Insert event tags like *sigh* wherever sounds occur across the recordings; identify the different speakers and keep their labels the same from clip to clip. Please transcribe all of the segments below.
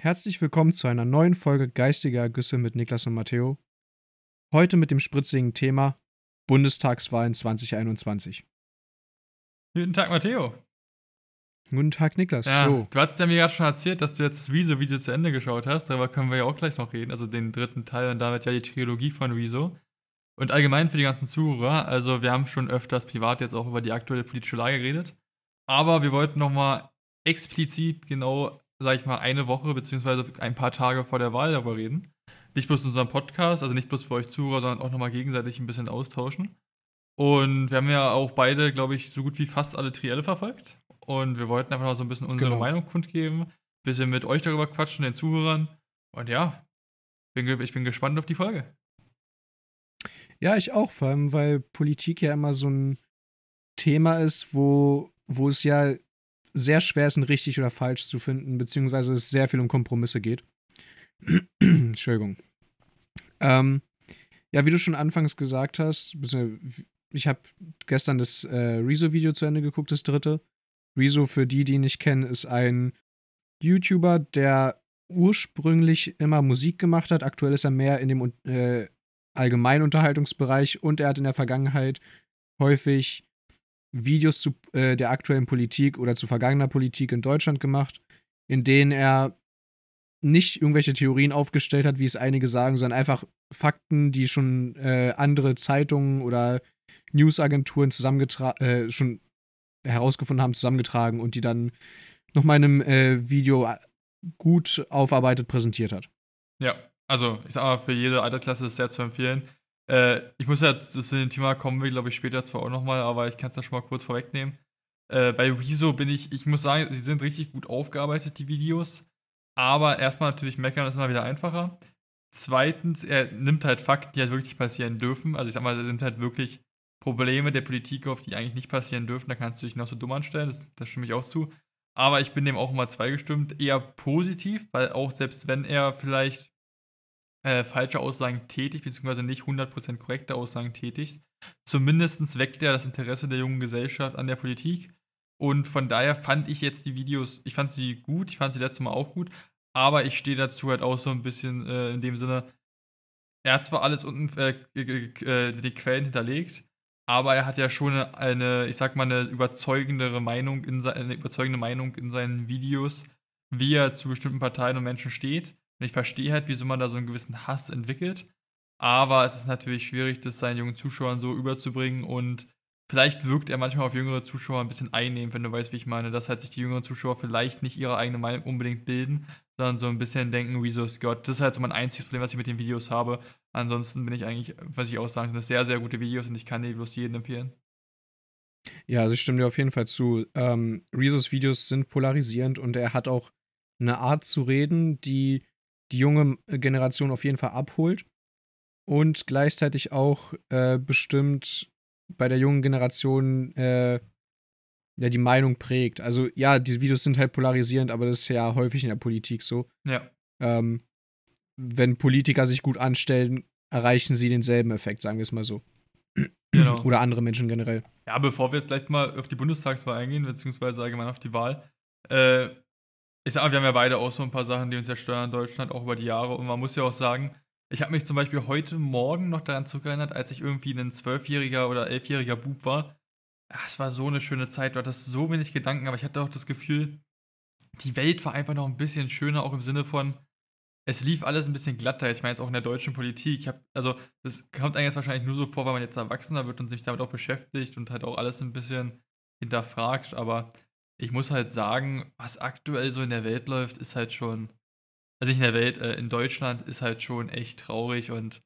Speaker 1: Herzlich willkommen zu einer neuen Folge Geistige Ergüsse mit Niklas und Matteo. Heute mit dem spritzigen Thema Bundestagswahlen 2021.
Speaker 2: Guten Tag, Matteo.
Speaker 1: Guten Tag, Niklas.
Speaker 2: Ja,
Speaker 1: so.
Speaker 2: Du hast ja mir gerade schon erzählt, dass du jetzt das Rezo-Video zu Ende geschaut hast. Darüber können wir ja auch gleich noch reden. Also den dritten Teil und damit ja die Trilogie von Rezo. Und allgemein für die ganzen Zuhörer. Also wir haben schon öfters privat jetzt auch über die aktuelle politische Lage geredet. Aber wir wollten nochmal explizit genau sag ich mal, eine Woche beziehungsweise ein paar Tage vor der Wahl darüber reden. Nicht bloß in unserem Podcast, also nicht bloß für euch Zuhörer, sondern auch nochmal gegenseitig ein bisschen austauschen. Und wir haben ja auch beide, glaube ich, so gut wie fast alle Trielle verfolgt. Und wir wollten einfach mal so ein bisschen unsere genau. Meinung kundgeben, ein bisschen mit euch darüber quatschen, den Zuhörern. Und ja, ich bin gespannt auf die Folge.
Speaker 1: Ja, ich auch, vor allem, weil Politik ja immer so ein Thema ist, wo, wo es ja sehr schwer ist, ein richtig oder falsch zu finden, beziehungsweise es sehr viel um Kompromisse geht. *clears throat* Entschuldigung. Ähm, ja, wie du schon anfangs gesagt hast, ich habe gestern das äh, Rezo-Video zu Ende geguckt, das dritte. Rezo, für die, die ihn nicht kennen, ist ein YouTuber, der ursprünglich immer Musik gemacht hat. Aktuell ist er mehr in dem äh, Allgemeinunterhaltungsbereich und er hat in der Vergangenheit häufig Videos zu äh, der aktuellen Politik oder zu vergangener Politik in Deutschland gemacht, in denen er nicht irgendwelche Theorien aufgestellt hat, wie es einige sagen, sondern einfach Fakten, die schon äh, andere Zeitungen oder Newsagenturen zusammengetragen, äh, schon herausgefunden haben, zusammengetragen und die dann nochmal in einem äh, Video äh, gut aufarbeitet präsentiert hat.
Speaker 2: Ja, also ich sag mal, für jede Altersklasse ist sehr zu empfehlen. Äh, ich muss ja zu dem Thema kommen, wir glaube ich später zwar auch nochmal, aber ich kann es da schon mal kurz vorwegnehmen. Äh, bei Rezo bin ich, ich muss sagen, sie sind richtig gut aufgearbeitet, die Videos. Aber erstmal natürlich meckern ist immer wieder einfacher. Zweitens, er nimmt halt Fakten, die halt wirklich passieren dürfen. Also ich sag mal, er nimmt halt wirklich Probleme der Politik auf, die eigentlich nicht passieren dürfen. Da kannst du dich noch so dumm anstellen, das, das stimme ich auch zu. Aber ich bin dem auch immer zweigestimmt, eher positiv, weil auch selbst wenn er vielleicht äh, falsche Aussagen tätigt, beziehungsweise nicht 100% korrekte Aussagen tätigt. Zumindest weckt er das Interesse der jungen Gesellschaft an der Politik. Und von daher fand ich jetzt die Videos, ich fand sie gut, ich fand sie letztes Mal auch gut, aber ich stehe dazu halt auch so ein bisschen äh, in dem Sinne, er hat zwar alles unten, äh, äh, die Quellen hinterlegt, aber er hat ja schon eine, ich sag mal, eine überzeugendere Meinung in eine überzeugende Meinung in seinen Videos, wie er zu bestimmten Parteien und Menschen steht. Und ich verstehe halt, wieso man da so einen gewissen Hass entwickelt. Aber es ist natürlich schwierig, das seinen jungen Zuschauern so überzubringen und vielleicht wirkt er manchmal auf jüngere Zuschauer ein bisschen einnehmend, wenn du weißt, wie ich meine, dass halt sich die jüngeren Zuschauer vielleicht nicht ihre eigene Meinung unbedingt bilden, sondern so ein bisschen denken, wieso ist Gott. Das ist halt so mein einziges Problem, was ich mit den Videos habe. Ansonsten bin ich eigentlich, was ich auch sagen kann, sehr, sehr gute Videos und ich kann die bloß jedem empfehlen.
Speaker 1: Ja, also ich stimme dir auf jeden Fall zu. Ähm, Rezos Videos sind polarisierend und er hat auch eine Art zu reden, die die junge Generation auf jeden Fall abholt und gleichzeitig auch äh, bestimmt bei der jungen Generation äh, ja die Meinung prägt. Also ja, diese Videos sind halt polarisierend, aber das ist ja häufig in der Politik so.
Speaker 2: Ja.
Speaker 1: Ähm, wenn Politiker sich gut anstellen, erreichen sie denselben Effekt, sagen wir es mal so. Genau. *clears throat* Oder andere Menschen generell.
Speaker 2: Ja, bevor wir jetzt gleich mal auf die Bundestagswahl eingehen, beziehungsweise allgemein auf die Wahl, äh, ich sag mal, wir haben ja beide auch so ein paar Sachen, die uns ja steuern in Deutschland, auch über die Jahre. Und man muss ja auch sagen, ich habe mich zum Beispiel heute Morgen noch daran zurückerinnert, als ich irgendwie ein zwölfjähriger oder elfjähriger Bub war. Es war so eine schöne Zeit, du hattest so wenig Gedanken, aber ich hatte auch das Gefühl, die Welt war einfach noch ein bisschen schöner, auch im Sinne von, es lief alles ein bisschen glatter. Ich meine jetzt auch in der deutschen Politik. Hab, also, das kommt eigentlich jetzt wahrscheinlich nur so vor, weil man jetzt erwachsener wird und sich damit auch beschäftigt und halt auch alles ein bisschen hinterfragt. Aber ich muss halt sagen, was aktuell so in der Welt läuft, ist halt schon, also nicht in der Welt, äh, in Deutschland ist halt schon echt traurig und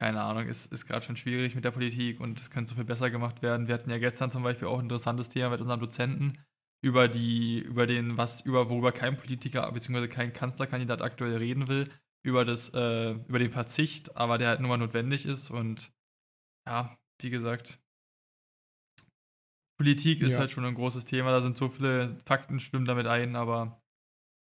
Speaker 2: keine Ahnung, ist, ist gerade schon schwierig mit der Politik und es könnte so viel besser gemacht werden. Wir hatten ja gestern zum Beispiel auch ein interessantes Thema mit unserem Dozenten über die, über den, was, über worüber kein Politiker bzw. kein Kanzlerkandidat aktuell reden will, über das, äh, über den Verzicht, aber der halt nur mal notwendig ist und ja, wie gesagt, Politik ist ja. halt schon ein großes Thema, da sind so viele Fakten, stimmen damit ein, aber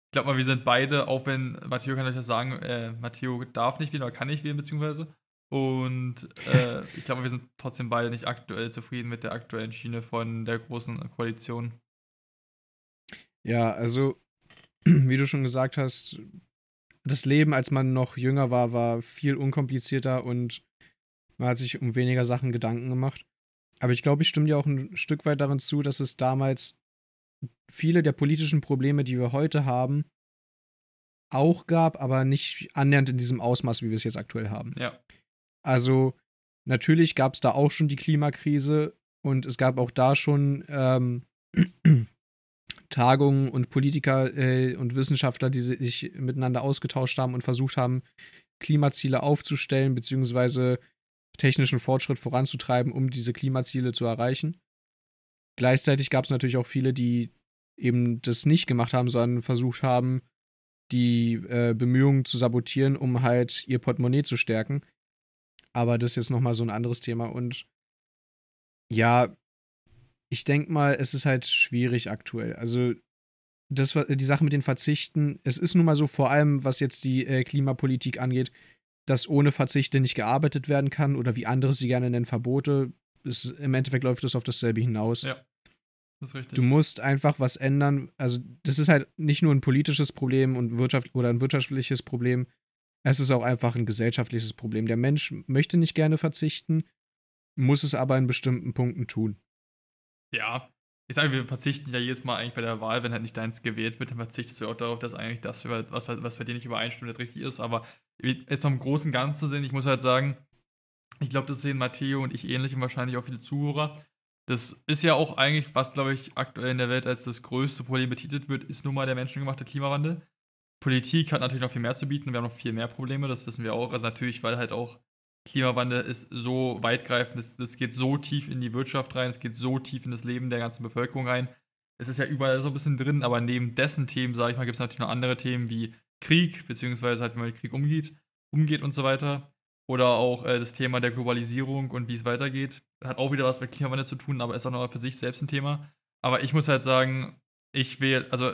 Speaker 2: ich glaube mal, wir sind beide, auch wenn Matteo kann euch das sagen, äh, Matteo darf nicht wählen oder kann nicht wählen, beziehungsweise. Und äh, *laughs* ich glaube, wir sind trotzdem beide nicht aktuell zufrieden mit der aktuellen Schiene von der großen Koalition.
Speaker 1: Ja, also *clears throat* wie du schon gesagt hast, das Leben, als man noch jünger war, war viel unkomplizierter und man hat sich um weniger Sachen Gedanken gemacht. Aber ich glaube, ich stimme dir auch ein Stück weit darin zu, dass es damals viele der politischen Probleme, die wir heute haben, auch gab, aber nicht annähernd in diesem Ausmaß, wie wir es jetzt aktuell haben.
Speaker 2: Ja.
Speaker 1: Also natürlich gab es da auch schon die Klimakrise und es gab auch da schon ähm, *clears throat* Tagungen und Politiker äh, und Wissenschaftler, die sich miteinander ausgetauscht haben und versucht haben, Klimaziele aufzustellen, beziehungsweise technischen Fortschritt voranzutreiben, um diese Klimaziele zu erreichen. Gleichzeitig gab es natürlich auch viele, die eben das nicht gemacht haben, sondern versucht haben, die äh, Bemühungen zu sabotieren, um halt ihr Portemonnaie zu stärken. Aber das ist jetzt nochmal so ein anderes Thema. Und ja, ich denke mal, es ist halt schwierig aktuell. Also, das die Sache mit den Verzichten, es ist nun mal so, vor allem was jetzt die äh, Klimapolitik angeht, dass ohne Verzichte nicht gearbeitet werden kann oder wie andere sie gerne nennen, Verbote. Es, Im Endeffekt läuft das auf dasselbe hinaus.
Speaker 2: Ja. Das ist richtig.
Speaker 1: Du musst einfach was ändern. Also, das ist halt nicht nur ein politisches Problem und Wirtschaft oder ein wirtschaftliches Problem. Es ist auch einfach ein gesellschaftliches Problem. Der Mensch möchte nicht gerne verzichten, muss es aber in bestimmten Punkten tun.
Speaker 2: Ja, ich sage, wir verzichten ja jedes Mal eigentlich bei der Wahl, wenn halt nicht deins gewählt wird, dann verzichtest du auch darauf, dass eigentlich das, was, was bei dir nicht übereinstimmt, nicht richtig ist. Aber jetzt im Großen Ganzen zu sehen, ich muss halt sagen, ich glaube, das sehen Matteo und ich ähnlich und wahrscheinlich auch viele Zuhörer. Das ist ja auch eigentlich, was, glaube ich, aktuell in der Welt als das größte Problem betitelt wird, ist nun mal der menschengemachte Klimawandel. Politik hat natürlich noch viel mehr zu bieten, wir haben noch viel mehr Probleme, das wissen wir auch. Also natürlich, weil halt auch Klimawandel ist so weitgreifend, es, es geht so tief in die Wirtschaft rein, es geht so tief in das Leben der ganzen Bevölkerung rein. Es ist ja überall so ein bisschen drin, aber neben dessen Themen, sage ich mal, gibt es natürlich noch andere Themen wie Krieg, beziehungsweise halt, wie man mit Krieg umgeht, umgeht und so weiter. Oder auch äh, das Thema der Globalisierung und wie es weitergeht. Hat auch wieder was mit Klimawandel zu tun, aber ist auch noch für sich selbst ein Thema. Aber ich muss halt sagen, ich wähle, also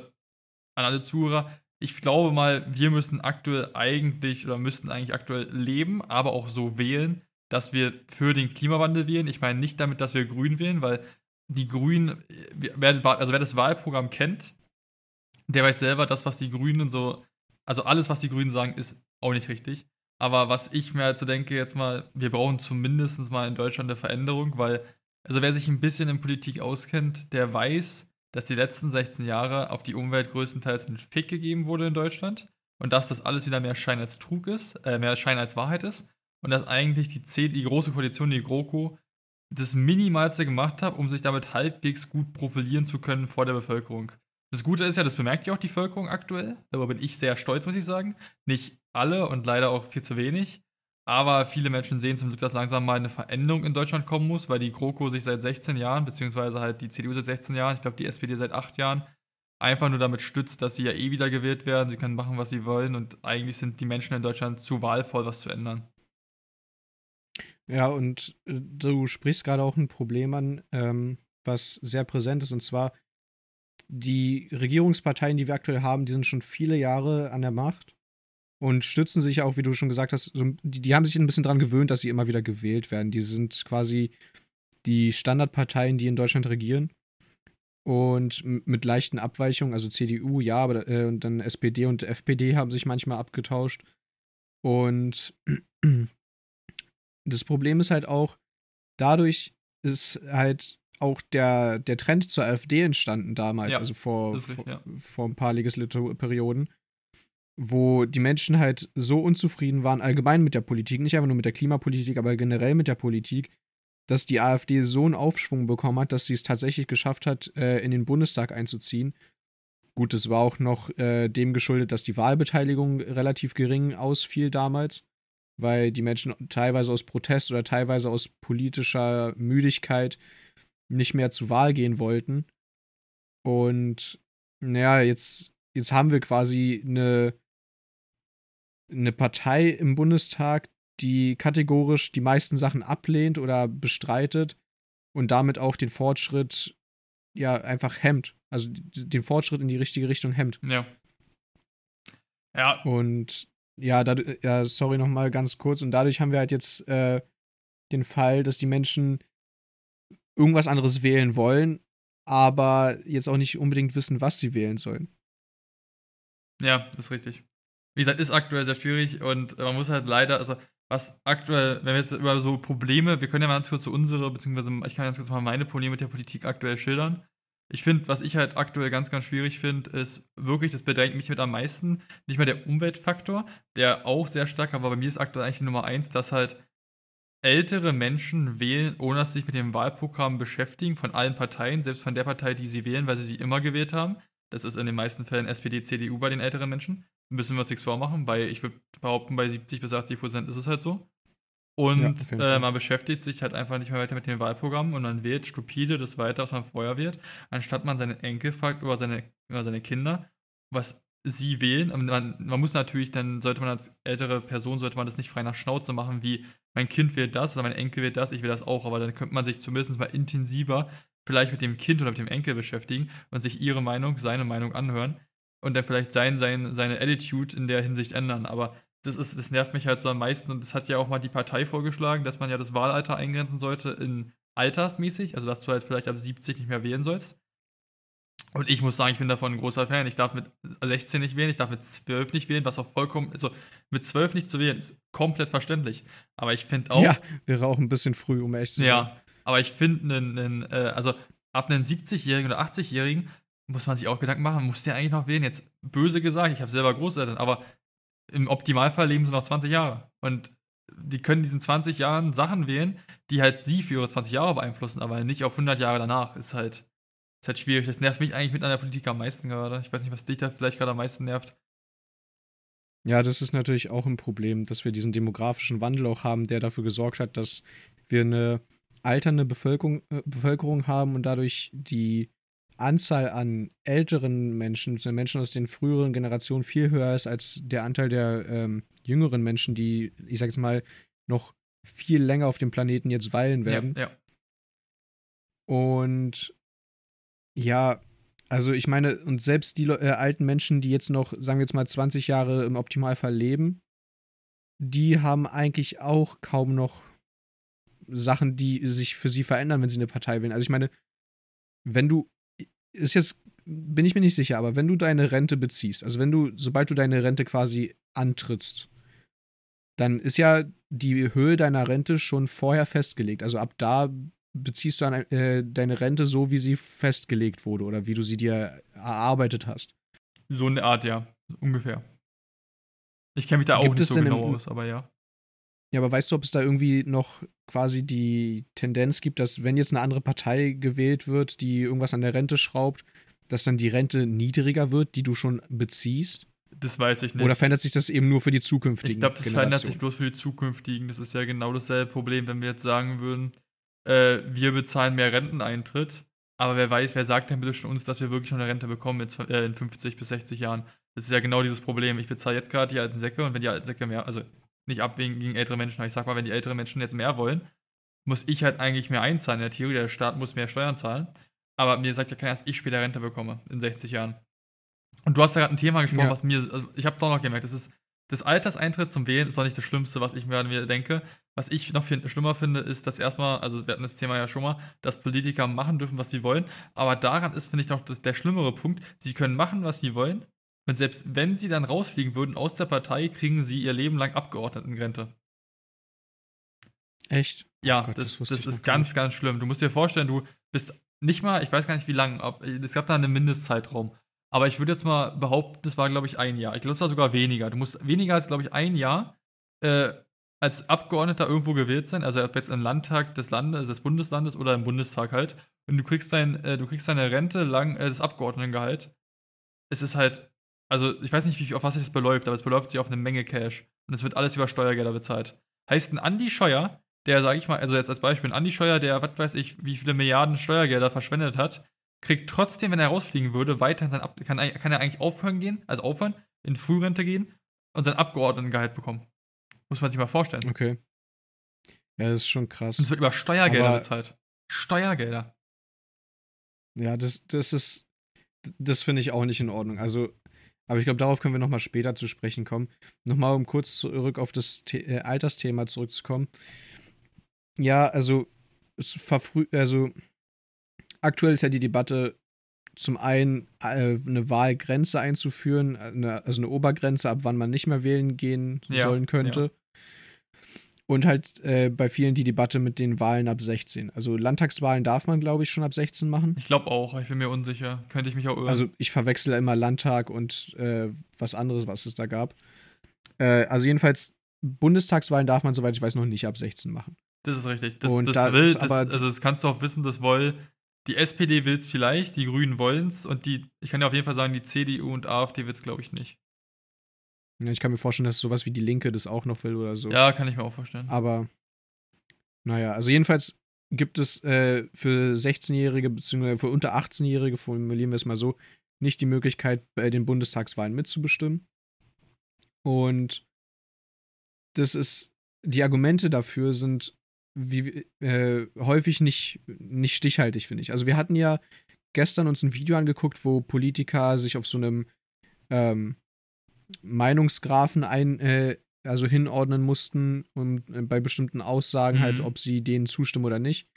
Speaker 2: an alle Zuhörer, ich glaube mal, wir müssen aktuell eigentlich oder müssten eigentlich aktuell leben, aber auch so wählen, dass wir für den Klimawandel wählen. Ich meine nicht damit, dass wir Grün wählen, weil die Grünen, wer, also wer das Wahlprogramm kennt, der weiß selber, das, was die Grünen so, also alles, was die Grünen sagen, ist auch nicht richtig. Aber was ich mir halt so denke, jetzt mal, wir brauchen zumindest mal in Deutschland eine Veränderung, weil, also wer sich ein bisschen in Politik auskennt, der weiß, dass die letzten 16 Jahre auf die Umwelt größtenteils ein Fick gegeben wurde in Deutschland und dass das alles wieder mehr Schein als Trug ist, äh, mehr Schein als Wahrheit ist und dass eigentlich die, C die große Koalition, die GroKo, das Minimalste gemacht hat, um sich damit halbwegs gut profilieren zu können vor der Bevölkerung. Das Gute ist ja, das bemerkt ja auch die Bevölkerung aktuell. Darüber bin ich sehr stolz, muss ich sagen. Nicht alle und leider auch viel zu wenig. Aber viele Menschen sehen zum Glück, dass langsam mal eine Veränderung in Deutschland kommen muss, weil die GroKo sich seit 16 Jahren, beziehungsweise halt die CDU seit 16 Jahren, ich glaube die SPD seit 8 Jahren, einfach nur damit stützt, dass sie ja eh wieder gewählt werden. Sie können machen, was sie wollen und eigentlich sind die Menschen in Deutschland zu wahlvoll, was zu ändern.
Speaker 1: Ja, und äh, du sprichst gerade auch ein Problem an, ähm, was sehr präsent ist, und zwar die Regierungsparteien, die wir aktuell haben, die sind schon viele Jahre an der Macht und stützen sich auch, wie du schon gesagt hast, so, die, die haben sich ein bisschen daran gewöhnt, dass sie immer wieder gewählt werden. Die sind quasi die Standardparteien, die in Deutschland regieren. Und mit leichten Abweichungen, also CDU, ja, aber äh, und dann SPD und FPD haben sich manchmal abgetauscht. Und *clears throat* das Problem ist halt auch, dadurch ist halt auch der, der Trend zur AfD entstanden damals, ja, also vor, richtig, vor, ja. vor ein paar Legislaturperioden wo die Menschen halt so unzufrieden waren, allgemein mit der Politik, nicht einfach nur mit der Klimapolitik, aber generell mit der Politik, dass die AfD so einen Aufschwung bekommen hat, dass sie es tatsächlich geschafft hat, äh, in den Bundestag einzuziehen. Gut, es war auch noch äh, dem geschuldet, dass die Wahlbeteiligung relativ gering ausfiel damals, weil die Menschen teilweise aus Protest oder teilweise aus politischer Müdigkeit nicht mehr zur Wahl gehen wollten. Und naja, jetzt, jetzt haben wir quasi eine eine Partei im Bundestag, die kategorisch die meisten Sachen ablehnt oder bestreitet und damit auch den Fortschritt ja einfach hemmt. Also den Fortschritt in die richtige Richtung hemmt.
Speaker 2: Ja.
Speaker 1: Ja. Und ja, da, ja sorry nochmal ganz kurz. Und dadurch haben wir halt jetzt äh, den Fall, dass die Menschen irgendwas anderes wählen wollen, aber jetzt auch nicht unbedingt wissen, was sie wählen sollen.
Speaker 2: Ja, das ist richtig. Wie gesagt, ist aktuell sehr schwierig und man muss halt leider, also was aktuell, wenn wir jetzt über so Probleme, wir können ja mal ganz kurz so unsere, beziehungsweise ich kann ganz kurz mal meine Probleme mit der Politik aktuell schildern. Ich finde, was ich halt aktuell ganz, ganz schwierig finde, ist wirklich, das bedrängt mich mit am meisten, nicht mehr der Umweltfaktor, der auch sehr stark, aber bei mir ist aktuell eigentlich Nummer eins, dass halt ältere Menschen wählen, ohne dass sie sich mit dem Wahlprogramm beschäftigen, von allen Parteien, selbst von der Partei, die sie wählen, weil sie sie immer gewählt haben. Das ist in den meisten Fällen SPD, CDU bei den älteren Menschen. Müssen wir uns nichts vormachen, weil ich würde behaupten, bei 70 bis 80 Prozent ist es halt so. Und ja, äh, man beschäftigt sich halt einfach nicht mehr weiter mit dem Wahlprogramm und man wählt stupide das weiter, was man vorher wählt, anstatt man seine Enkel fragt oder seine, über seine Kinder, was sie wählen. Und man, man muss natürlich, dann sollte man als ältere Person, sollte man das nicht frei nach Schnauze machen, wie mein Kind wählt das oder mein Enkel wählt das, ich will das auch, aber dann könnte man sich zumindest mal intensiver vielleicht mit dem Kind oder mit dem Enkel beschäftigen und sich ihre Meinung, seine Meinung anhören und dann vielleicht sein, sein, seine Attitude in der Hinsicht ändern. Aber das ist, das nervt mich halt so am meisten und das hat ja auch mal die Partei vorgeschlagen, dass man ja das Wahlalter eingrenzen sollte in altersmäßig, also dass du halt vielleicht ab 70 nicht mehr wählen sollst. Und ich muss sagen, ich bin davon ein großer Fan. Ich darf mit 16 nicht wählen, ich darf mit 12 nicht wählen, was auch vollkommen, also mit 12 nicht zu wählen, ist komplett verständlich. Aber ich finde auch. Ja,
Speaker 1: wäre auch ein bisschen früh, um echt zu
Speaker 2: sein. Ja, aber ich finde, einen, äh, also ab einem 70-Jährigen oder 80-Jährigen muss man sich auch Gedanken machen, muss der eigentlich noch wählen? Jetzt böse gesagt, ich habe selber Großeltern, aber im Optimalfall leben sie noch 20 Jahre. Und die können diesen 20 Jahren Sachen wählen, die halt sie für ihre 20 Jahre beeinflussen, aber nicht auf 100 Jahre danach. Ist halt, ist halt schwierig. Das nervt mich eigentlich mit an der Politik am meisten gerade. Ich weiß nicht, was dich da vielleicht gerade am meisten nervt.
Speaker 1: Ja, das ist natürlich auch ein Problem, dass wir diesen demografischen Wandel auch haben, der dafür gesorgt hat, dass wir eine alternde Bevölkerung, äh, Bevölkerung haben und dadurch die Anzahl an älteren Menschen, also Menschen aus den früheren Generationen viel höher ist als der Anteil der ähm, jüngeren Menschen, die, ich sag jetzt mal, noch viel länger auf dem Planeten jetzt weilen werden. Ja, ja. Und ja, also ich meine, und selbst die äh, alten Menschen, die jetzt noch, sagen wir jetzt mal, 20 Jahre im Optimalfall leben, die haben eigentlich auch kaum noch Sachen, die sich für sie verändern, wenn sie eine Partei wählen. Also ich meine, wenn du, ist jetzt, bin ich mir nicht sicher, aber wenn du deine Rente beziehst, also wenn du, sobald du deine Rente quasi antrittst, dann ist ja die Höhe deiner Rente schon vorher festgelegt. Also ab da beziehst du an, äh, deine Rente so, wie sie festgelegt wurde oder wie du sie dir erarbeitet hast.
Speaker 2: So eine Art, ja, ungefähr. Ich kenne mich da Gibt auch nicht so genau aus, aber ja.
Speaker 1: Ja, aber weißt du, ob es da irgendwie noch quasi die Tendenz gibt, dass wenn jetzt eine andere Partei gewählt wird, die irgendwas an der Rente schraubt, dass dann die Rente niedriger wird, die du schon beziehst?
Speaker 2: Das weiß ich nicht.
Speaker 1: Oder verändert sich das eben nur für die zukünftigen?
Speaker 2: Ich glaube, das verändert sich bloß für die zukünftigen. Das ist ja genau dasselbe Problem, wenn wir jetzt sagen würden, äh, wir bezahlen mehr Renteneintritt, aber wer weiß, wer sagt denn bitte schon uns, dass wir wirklich noch eine Rente bekommen in, äh, in 50 bis 60 Jahren? Das ist ja genau dieses Problem. Ich bezahle jetzt gerade die alten Säcke und wenn die alten Säcke mehr, also nicht abwägen gegen ältere Menschen. Aber ich sag mal, wenn die älteren Menschen jetzt mehr wollen, muss ich halt eigentlich mehr einzahlen. In der Theorie, der Staat muss mehr Steuern zahlen. Aber mir sagt ja keiner, dass ich später Rente bekomme in 60 Jahren. Und du hast da gerade ein Thema gesprochen, ja. was mir, also ich habe doch noch gemerkt, das ist, das Alterseintritt zum Wählen ist doch nicht das Schlimmste, was ich mir, mir denke. Was ich noch viel schlimmer finde, ist, dass erstmal, also wir hatten das Thema ja schon mal, dass Politiker machen dürfen, was sie wollen. Aber daran ist, finde ich, noch das, der schlimmere Punkt, sie können machen, was sie wollen, und selbst wenn sie dann rausfliegen würden aus der Partei, kriegen sie ihr Leben lang Abgeordnetenrente.
Speaker 1: Echt?
Speaker 2: Ja, oh Gott, das, das, das ist ganz, ganz schlimm. Du musst dir vorstellen, du bist nicht mal, ich weiß gar nicht wie lang, es gab da einen Mindestzeitraum. Aber ich würde jetzt mal behaupten, das war, glaube ich, ein Jahr. Ich glaube, es war sogar weniger. Du musst weniger als, glaube ich, ein Jahr äh, als Abgeordneter irgendwo gewählt sein. Also ob jetzt im Landtag des Landes, des Bundeslandes oder im Bundestag halt. Und du kriegst dein, äh, du kriegst deine Rente lang, äh, das Abgeordnetengehalt. Es ist halt also ich weiß nicht, wie, auf was sich das beläuft, aber es beläuft sich auf eine Menge Cash. Und es wird alles über Steuergelder bezahlt. Heißt ein Andi Scheuer, der, sage ich mal, also jetzt als Beispiel, ein Andi Scheuer, der, was weiß ich, wie viele Milliarden Steuergelder verschwendet hat, kriegt trotzdem, wenn er rausfliegen würde, weiterhin sein Ab kann, kann er eigentlich aufhören gehen, also aufhören, in Frührente gehen und sein Abgeordnetengehalt bekommen. Muss man sich mal vorstellen.
Speaker 1: Okay. Ja, das ist schon krass.
Speaker 2: Und es wird über Steuergelder Aber bezahlt. Steuergelder.
Speaker 1: Ja, das, das ist, das finde ich auch nicht in Ordnung. Also, aber ich glaube, darauf können wir nochmal später zu sprechen kommen. Nochmal, um kurz zurück auf das The äh, Altersthema zurückzukommen. Ja, also, es verfrüh also aktuell ist ja die Debatte zum einen äh, eine Wahlgrenze einzuführen, eine, also eine Obergrenze, ab wann man nicht mehr wählen gehen
Speaker 2: Ja,
Speaker 1: sollen könnte. Und halt äh, bei vielen die Debatte mit den Wahlen ab 16. Also Landtagswahlen darf man, glaube ich, schon ab 16 machen.
Speaker 2: Ich glaube auch, ich bin mir unsicher. Könnte ich mich auch irren.
Speaker 1: Also ich verwechsel immer Landtag und äh, was anderes, was es da gab. Äh, also jedenfalls, Bundestagswahlen darf man, soweit ich weiß, noch nicht ab 16 machen.
Speaker 2: das ist richtig. Das,
Speaker 1: Und
Speaker 2: das
Speaker 1: da
Speaker 2: will,
Speaker 1: ist
Speaker 2: das, also das kannst du auch wissen, das woll, die SPD will es vielleicht, die Grünen wollen es und die, ich kann dir auf jeden Fall sagen, die CDU und AfD will es, glaube ich, nicht.
Speaker 1: Ja, ich kann mir vorstellen, dass sowas wie die Linke das auch noch will oder so.
Speaker 2: Ja, kann ich mir auch vorstellen.
Speaker 1: Aber naja, also jedenfalls gibt es äh, für 16-Jährige bzw. für unter 18-Jährige, formulieren wir es mal so, nicht die Möglichkeit, bei den Bundestagswahlen mitzubestimmen. Und das ist, die Argumente dafür sind wie, äh, häufig nicht, nicht stichhaltig, finde ich. Also wir hatten ja gestern uns ein Video angeguckt, wo Politiker sich auf so einem ähm, Meinungsgrafen ein, äh, also hinordnen mussten und äh, bei bestimmten Aussagen
Speaker 2: Mhm.
Speaker 1: halt, ob sie denen zustimmen oder nicht.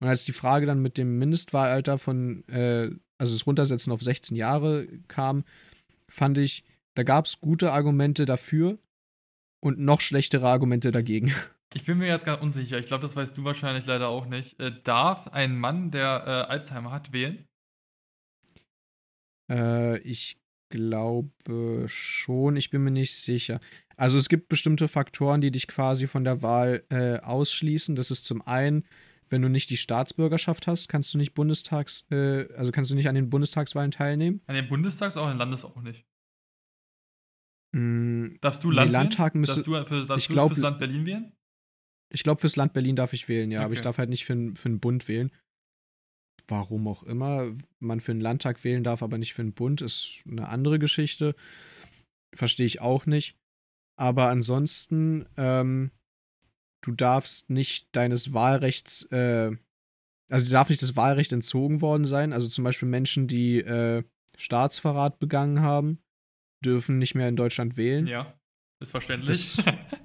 Speaker 1: Und als die Frage dann mit dem Mindestwahlalter von, äh, also das Runtersetzen auf 16 Jahre kam, fand ich, da gab es gute Argumente dafür und noch schlechtere Argumente dagegen. *laughs*
Speaker 2: Ich bin mir jetzt ganz unsicher. Ich glaube, das weißt du wahrscheinlich leider auch nicht. Äh, darf ein Mann, der äh, Alzheimer hat, wählen?
Speaker 1: Äh, ich glaube schon, ich bin mir nicht sicher. Also es gibt bestimmte Faktoren, die dich quasi von der Wahl äh, ausschließen. Das ist zum einen, wenn du nicht die Staatsbürgerschaft hast, kannst du nicht Bundestags, äh, also kannst du nicht an den Bundestagswahlen teilnehmen.
Speaker 2: An den Bundestags, auch an den Landes auch nicht.
Speaker 1: Mm,
Speaker 2: Darfst du
Speaker 1: Nee,
Speaker 2: Land
Speaker 1: Landtag
Speaker 2: wählen?
Speaker 1: müsste-
Speaker 2: Darfst du, für, darfst
Speaker 1: ich glaub-
Speaker 2: fürs Land Berlin wählen?
Speaker 1: Ich glaube, fürs Land Berlin darf ich wählen, ja, aber ich
Speaker 2: Okay.
Speaker 1: darf halt nicht für, für einen Bund wählen. Warum auch immer. Man für einen Landtag wählen darf, aber nicht für einen Bund, ist eine andere Geschichte. Verstehe ich auch nicht. Aber ansonsten, ähm, du darfst nicht deines Wahlrechts, äh, also dir darf nicht das Wahlrecht entzogen worden sein. Also zum Beispiel Menschen, die äh, Staatsverrat begangen haben, dürfen nicht mehr in Deutschland wählen.
Speaker 2: Ja. Ist verständlich.
Speaker 1: Das- *laughs*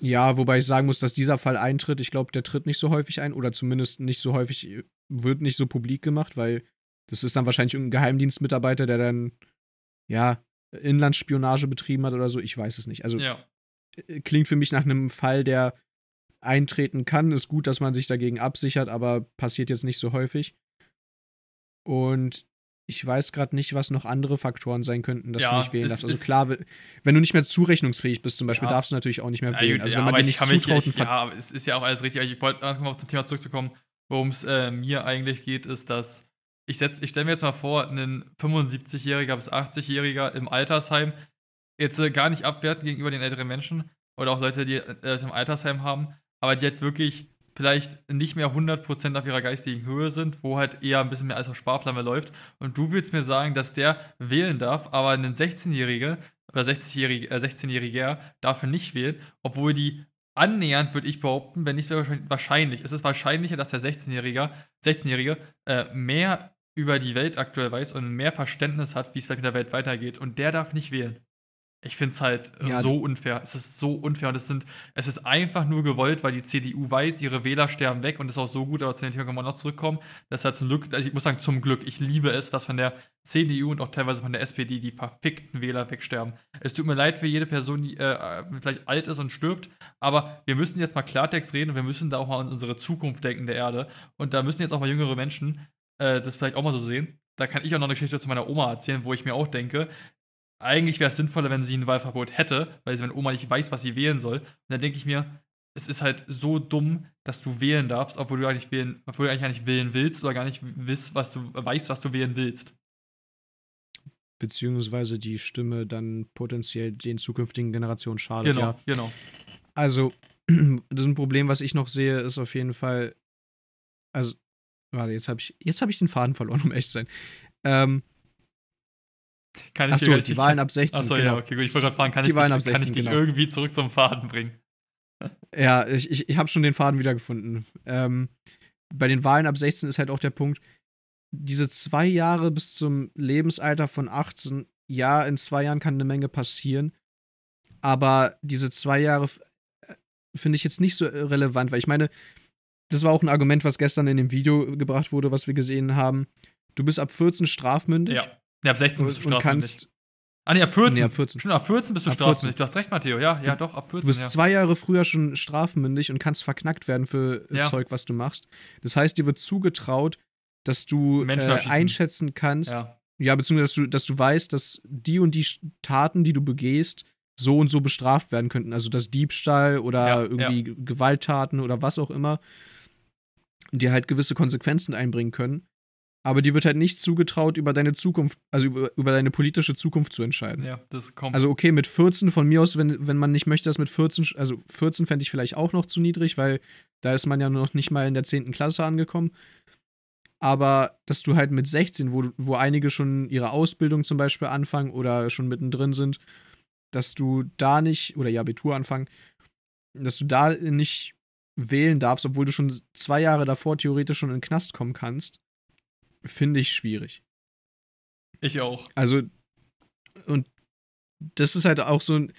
Speaker 1: Ja, wobei ich sagen muss, dass dieser Fall eintritt. Ich glaube, der tritt nicht so häufig ein oder zumindest nicht so häufig, äh, wird nicht so publik gemacht, weil das ist dann wahrscheinlich irgendein Geheimdienstmitarbeiter, der dann, ja, Inlandsspionage betrieben hat oder so. Ich weiß es nicht. Also
Speaker 2: ja.
Speaker 1: äh, klingt für mich nach einem Fall, der eintreten kann. Ist gut, dass man sich dagegen absichert, aber passiert jetzt nicht so häufig. Und ich weiß gerade nicht, was noch andere Faktoren sein könnten, dass
Speaker 2: Ja,
Speaker 1: du nicht wählen darfst. Also klar, we- wenn du nicht mehr zurechnungsfähig bist, zum Beispiel,
Speaker 2: Ja.
Speaker 1: darfst du natürlich auch nicht mehr
Speaker 2: Ja,
Speaker 1: wählen. Also
Speaker 2: ja,
Speaker 1: wenn man dir
Speaker 2: ich
Speaker 1: nicht
Speaker 2: mich-
Speaker 1: zutraut,
Speaker 2: ich,
Speaker 1: ein
Speaker 2: Ja, aber es ist ja auch alles richtig. Ich wollte erstmal auf zum Thema zurückzukommen. Worum es äh, mir eigentlich geht, ist, dass ich, setz- ich stelle mir jetzt mal vor, ein 75-Jähriger bis 80-Jähriger im Altersheim, jetzt äh, gar nicht abwerten gegenüber den älteren Menschen oder auch Leute, die äh, im Altersheim haben, aber die halt wirklich vielleicht nicht mehr 100% auf ihrer geistigen Höhe sind, wo halt eher ein bisschen mehr als auf Sparflamme läuft. Und du willst mir sagen, dass der wählen darf, aber ein 16-Jährige oder 60-Jährige, äh, 16-Jähriger dafür nicht wählen, obwohl die annähernd, würde ich behaupten, wenn nicht wahrscheinlich, es ist wahrscheinlicher, dass der 16-Jährige 16 äh, mehr über die Welt aktuell weiß und mehr Verständnis hat, wie es mit der Welt weitergeht. Und der darf nicht wählen. Ich finde es halt äh,
Speaker 1: Ja,
Speaker 2: so unfair. Es ist so unfair und es sind, es ist einfach nur gewollt, weil die CDU weiß, ihre Wähler sterben weg und das ist auch so gut, aber zu dem Thema kann man noch zurückkommen. Das ist halt zum Glück, also ich muss sagen, zum Glück, ich liebe es, dass von der CDU und auch teilweise von der SPD die verfickten Wähler wegsterben. Es tut mir leid für jede Person, die äh, vielleicht alt ist und stirbt, aber wir müssen jetzt mal Klartext reden und wir müssen da auch mal an unsere Zukunft denken der Erde. Und da müssen jetzt auch mal jüngere Menschen äh, das vielleicht auch mal so sehen. Da kann ich auch noch eine Geschichte zu meiner Oma erzählen, wo ich mir auch denke, eigentlich wäre es sinnvoller, wenn sie ein Wahlverbot hätte, weil sie, wenn Oma nicht weiß, was sie wählen soll. Und dann denke ich mir, es ist halt so dumm, dass du wählen darfst, obwohl du eigentlich wählen, obwohl du eigentlich gar nicht wählen willst oder gar nicht wiss, was du weißt, was du wählen willst.
Speaker 1: beziehungsweise die Stimme dann potenziell den zukünftigen Generationen schadet.
Speaker 2: Genau,
Speaker 1: Ja.
Speaker 2: genau.
Speaker 1: Also, *clears throat* das ist ein Problem, was ich noch sehe, ist auf jeden Fall, also, warte, jetzt habe ich, jetzt habe ich den Faden verloren, um echt zu sein. Ähm,
Speaker 2: Kann ich
Speaker 1: achso,
Speaker 2: dir-
Speaker 1: die Wahlen ab 16,
Speaker 2: Achso,
Speaker 1: genau.
Speaker 2: ja, okay, gut. Ich wollte gerade fragen, kann
Speaker 1: Die
Speaker 2: ich, dich,
Speaker 1: ab
Speaker 2: kann ich
Speaker 1: 16,
Speaker 2: dich
Speaker 1: genau.
Speaker 2: irgendwie zurück zum Faden bringen?
Speaker 1: Ja, ich, ich, ich habe schon den Faden wiedergefunden. Ähm, bei den Wahlen ab 16 ist halt auch der Punkt, diese zwei Jahre bis zum Lebensalter von 18, ja, in zwei Jahren kann eine Menge passieren, aber diese zwei Jahre äh, finde ich jetzt nicht so relevant, weil ich meine, das war auch ein Argument, was gestern in dem Video gebracht wurde, was wir gesehen haben. du bist ab 14 strafmündig.
Speaker 2: Ja. Nee, ab 16 bist du strafmündig.
Speaker 1: kannst,
Speaker 2: ah, nee, ab 14.
Speaker 1: Nee, ab 14.
Speaker 2: Schon ab 14 bist du
Speaker 1: Ab
Speaker 2: strafmündig.
Speaker 1: 14.
Speaker 2: Du hast recht, Matteo. Ja, ja, doch, ab 14.
Speaker 1: du bist
Speaker 2: ja.
Speaker 1: zwei Jahre früher schon strafmündig und kannst verknackt werden für äh,
Speaker 2: Ja.
Speaker 1: Zeug, was du machst. Das heißt, dir wird zugetraut, dass du äh, einschätzen kannst,
Speaker 2: ja.
Speaker 1: Ja, beziehungsweise dass du, dass du weißt, dass die und die Taten, die du begehst, so und so bestraft werden könnten. Also dass Diebstahl oder
Speaker 2: Ja,
Speaker 1: irgendwie Gewalttaten oder was auch immer, die halt gewisse Konsequenzen einbringen können. Aber dir wird halt nicht zugetraut, über deine Zukunft, also über, über deine politische Zukunft zu entscheiden.
Speaker 2: ja, das kommt.
Speaker 1: Also okay, mit 14 von mir aus, wenn, wenn man nicht möchte, dass mit 14, sch- also 14 fände ich vielleicht auch noch zu niedrig, weil da ist man ja noch nicht mal in der 10. Klasse angekommen. Aber dass du halt mit 16, wo, wo einige schon ihre Ausbildung zum Beispiel anfangen oder schon mittendrin sind, dass du da nicht, oder ihr Abitur anfangen, dass du da nicht wählen darfst, obwohl du schon zwei Jahre davor theoretisch schon in den Knast kommen kannst, finde ich schwierig.
Speaker 2: ich auch.
Speaker 1: Also, und das ist halt auch so ein,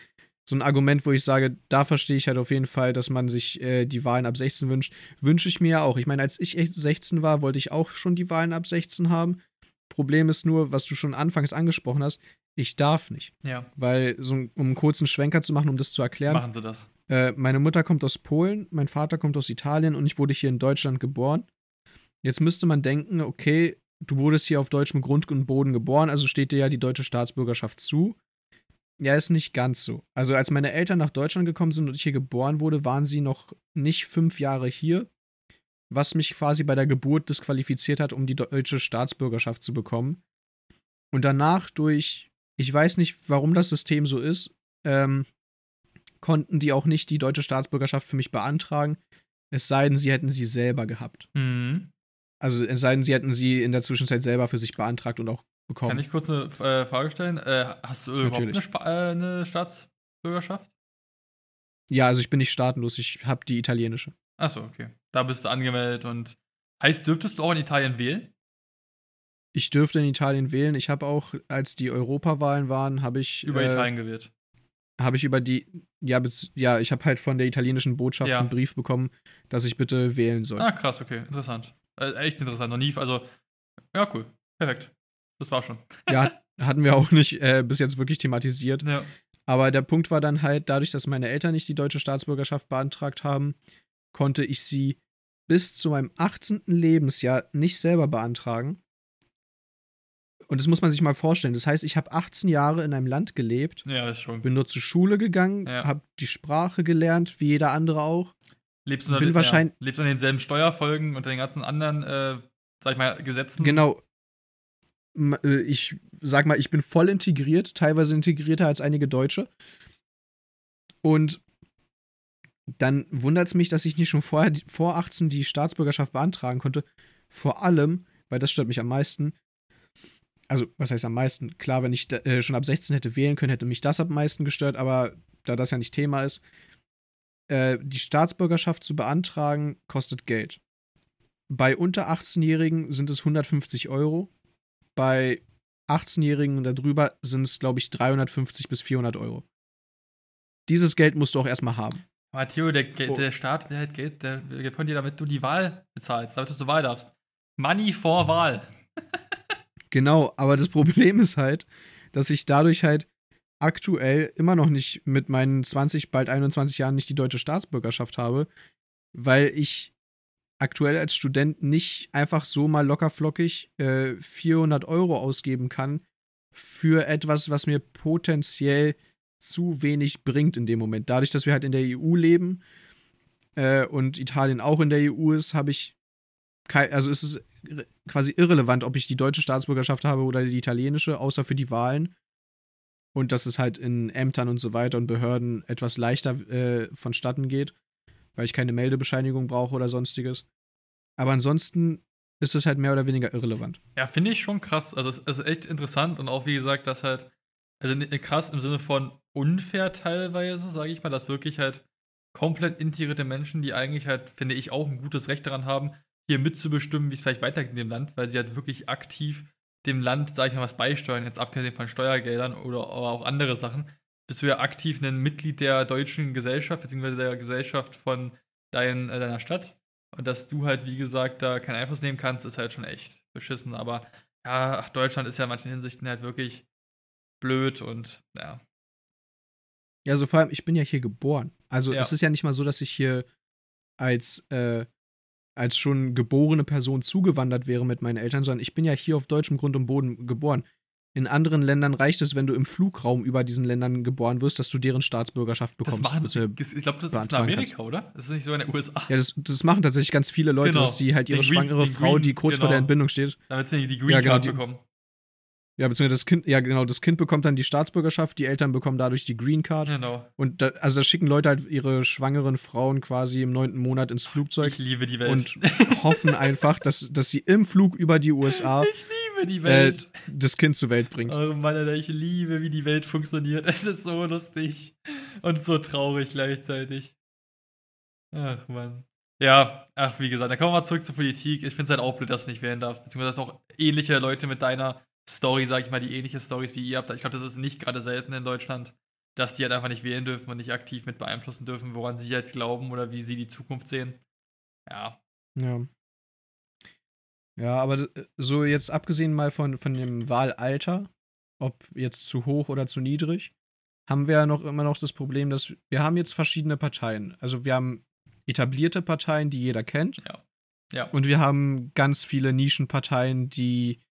Speaker 1: so ein Argument, wo ich sage, da verstehe ich halt auf jeden Fall, dass man sich äh, die Wahlen ab 16 wünscht. Wünsche ich mir ja auch. Ich meine, als ich echt 16 war, wollte ich auch schon die Wahlen ab 16 haben. Problem ist nur, was du schon anfangs angesprochen hast, ich darf nicht.
Speaker 2: Ja,
Speaker 1: Weil, so, um einen kurzen Schwenker zu machen, um das zu erklären,
Speaker 2: machen sie das.
Speaker 1: äh, meine Mutter kommt aus Polen, mein Vater kommt aus Italien und ich wurde hier in Deutschland geboren. Jetzt müsste man denken, okay, du wurdest hier auf deutschem Grund und Boden geboren, also steht dir ja die deutsche Staatsbürgerschaft zu. Ja, ist nicht ganz so. Also als meine Eltern nach Deutschland gekommen sind und ich hier geboren wurde, waren sie noch nicht fünf Jahre hier, was mich quasi bei der Geburt disqualifiziert hat, um die deutsche Staatsbürgerschaft zu bekommen. Und danach durch, ich weiß nicht, warum das System so ist, ähm, konnten die auch nicht die deutsche Staatsbürgerschaft für mich beantragen, es sei denn, sie hätten sie selber gehabt.
Speaker 2: Mhm.
Speaker 1: Also es sei denn, sie hätten sie in der Zwischenzeit selber für sich beantragt und auch bekommen.
Speaker 2: Kann ich kurz eine äh, Frage stellen? Äh, hast du überhaupt eine, äh, eine Staatsbürgerschaft?
Speaker 1: Ja, also ich bin nicht staatenlos, ich habe die italienische.
Speaker 2: Achso, okay. Da bist du angemeldet und. Heißt, dürftest du auch in Italien wählen?
Speaker 1: Ich dürfte in Italien wählen. Ich habe auch, als die Europawahlen waren, habe ich
Speaker 2: Über
Speaker 1: äh,
Speaker 2: Italien gewählt.
Speaker 1: habe ich über die ja, ja ich habe halt von der italienischen Botschaft
Speaker 2: Ja.
Speaker 1: einen Brief bekommen, dass ich bitte wählen soll.
Speaker 2: Ah, krass, okay. Interessant. Äh, echt interessant. Noch nie. Also, ja, cool. Perfekt. Das war schon. *laughs*
Speaker 1: Ja, hatten wir auch nicht äh, bis jetzt wirklich thematisiert.
Speaker 2: Ja.
Speaker 1: Aber der Punkt war dann halt, dadurch, dass meine Eltern nicht die deutsche Staatsbürgerschaft beantragt haben, konnte ich sie bis zu meinem 18. Lebensjahr nicht selber beantragen. Und das muss man sich mal vorstellen. Das heißt, ich habe 18 Jahre in einem Land gelebt,
Speaker 2: Ja, ist schon.
Speaker 1: bin nur zur Schule gegangen,
Speaker 2: Ja.
Speaker 1: habe die Sprache gelernt, wie jeder andere auch.
Speaker 2: Lebst unter
Speaker 1: bin
Speaker 2: den,
Speaker 1: wahrscheinlich-
Speaker 2: ja, lebst unter denselben Steuerfolgen und den ganzen anderen, äh, sag ich mal, Gesetzen.
Speaker 1: Genau. Äh, Ich sag mal, ich bin voll integriert, teilweise integrierter als einige Deutsche. Und dann wundert es mich, dass ich nicht schon vorher, vor 18 die Staatsbürgerschaft beantragen konnte. Vor allem, weil das stört mich am meisten. Also, was heißt am meisten? Klar, wenn ich da, äh, schon ab 16 hätte wählen können, hätte mich das am meisten gestört, aber da das ja nicht Thema ist, äh, die Staatsbürgerschaft zu beantragen, kostet Geld. Bei unter 18-Jährigen sind es 150 Euro. Bei 18-Jährigen und darüber sind es, glaube ich, 350 bis 400 Euro. Dieses Geld musst du auch erstmal haben.
Speaker 2: Matteo, der, Ge-
Speaker 1: Oh.
Speaker 2: der Staat, der hat Geld der, der von dir, damit du die Wahl bezahlst, damit du zur Wahl darfst. Money vor Wahl.
Speaker 1: Genau, aber das Problem ist halt, dass ich dadurch halt aktuell immer noch nicht mit meinen 20, bald 21 Jahren nicht die deutsche Staatsbürgerschaft habe, weil ich aktuell als Student nicht einfach so mal lockerflockig äh, 400 Euro ausgeben kann für etwas, was mir potenziell zu wenig bringt in dem Moment. Dadurch, dass wir halt in der EU leben äh, und Italien auch in der EU ist, habe ich kei- also es ist ir- quasi irrelevant, ob ich die deutsche Staatsbürgerschaft habe oder die italienische, außer für die Wahlen. Und dass es halt in Ämtern und so weiter und Behörden etwas leichter äh, vonstatten geht, weil ich keine Meldebescheinigung brauche oder sonstiges. Aber ansonsten ist es halt mehr oder weniger irrelevant.
Speaker 2: Ja, finde ich schon krass. Also es, es ist echt interessant und auch wie gesagt, dass halt, also ne- krass im Sinne von unfair teilweise, sage ich mal, dass wirklich halt komplett integrierte Menschen, die eigentlich halt, finde ich, auch ein gutes Recht daran haben, hier mitzubestimmen, wie es vielleicht weitergeht in dem Land, weil sie halt wirklich aktiv dem Land, sage ich mal, was beisteuern, jetzt abgesehen von Steuergeldern oder aber auch andere Sachen, bist du ja aktiv ein Mitglied der deutschen Gesellschaft, beziehungsweise der Gesellschaft von dein, äh, deiner Stadt. Und dass du halt, wie gesagt, da keinen Einfluss nehmen kannst, ist halt schon echt beschissen. Aber ja, ach, Deutschland ist ja in manchen Hinsichten halt wirklich blöd und ja.
Speaker 1: Ja, so vor allem, ich bin ja hier geboren. Also
Speaker 2: Ja.
Speaker 1: es ist ja nicht mal so, dass ich hier als, äh, als schon geborene Person zugewandert wäre mit meinen Eltern, sondern ich bin ja hier auf deutschem Grund und Boden geboren. In anderen Ländern reicht es, wenn du im Flugraum über diesen Ländern geboren wirst, dass du deren Staatsbürgerschaft
Speaker 2: Das
Speaker 1: bekommst.
Speaker 2: machen,
Speaker 1: beziehungsweise-
Speaker 2: ich glaube, das ist in Amerika, oder? Das ist nicht so in den USA.
Speaker 1: ja, das, das machen tatsächlich ganz viele Leute,
Speaker 2: Genau.
Speaker 1: dass sie halt ihre
Speaker 2: Den Green-
Speaker 1: schwangere
Speaker 2: den
Speaker 1: Frau,
Speaker 2: Green-
Speaker 1: die kurz vor der
Speaker 2: genau.
Speaker 1: Entbindung steht,
Speaker 2: Damit sie die Green
Speaker 1: Ja, genau,
Speaker 2: Card bekommen.
Speaker 1: Ja, beziehungsweise das Kind, ja genau, das Kind bekommt dann die Staatsbürgerschaft, die Eltern bekommen dadurch die Green Card.
Speaker 2: Genau.
Speaker 1: Und da, also da schicken Leute halt ihre schwangeren Frauen quasi im neunten Monat ins Flugzeug
Speaker 2: Ich liebe die Welt.
Speaker 1: und hoffen einfach, dass, dass sie im Flug über die USA *laughs*
Speaker 2: ich liebe die
Speaker 1: äh,
Speaker 2: Welt.
Speaker 1: das Kind zur Welt bringt.
Speaker 2: Oh Mann, Alter, ich liebe, wie die Welt funktioniert. Es ist so lustig und so traurig gleichzeitig. Ach Mann. Ja, ach, wie gesagt, dann kommen wir mal zurück zur Politik. Ich finde es halt auch blöd, dass du nicht wählen darf. Beziehungsweise dass auch ähnliche Leute mit deiner Story, sag ich mal, die ähnliche Stories wie ihr habt. Ich glaube, das ist nicht gerade selten in Deutschland, dass die halt einfach nicht wählen dürfen und nicht aktiv mit beeinflussen dürfen, woran sie jetzt glauben oder wie sie die Zukunft sehen. Ja,
Speaker 1: Ja. Ja, aber d- so jetzt abgesehen mal von, von dem Wahlalter, ob jetzt zu hoch oder zu niedrig, haben wir ja noch immer noch das Problem, dass wir haben jetzt verschiedene Parteien. Also wir haben etablierte Parteien, die jeder kennt.
Speaker 2: Ja. Ja.
Speaker 1: Und wir haben ganz viele Nischenparteien, die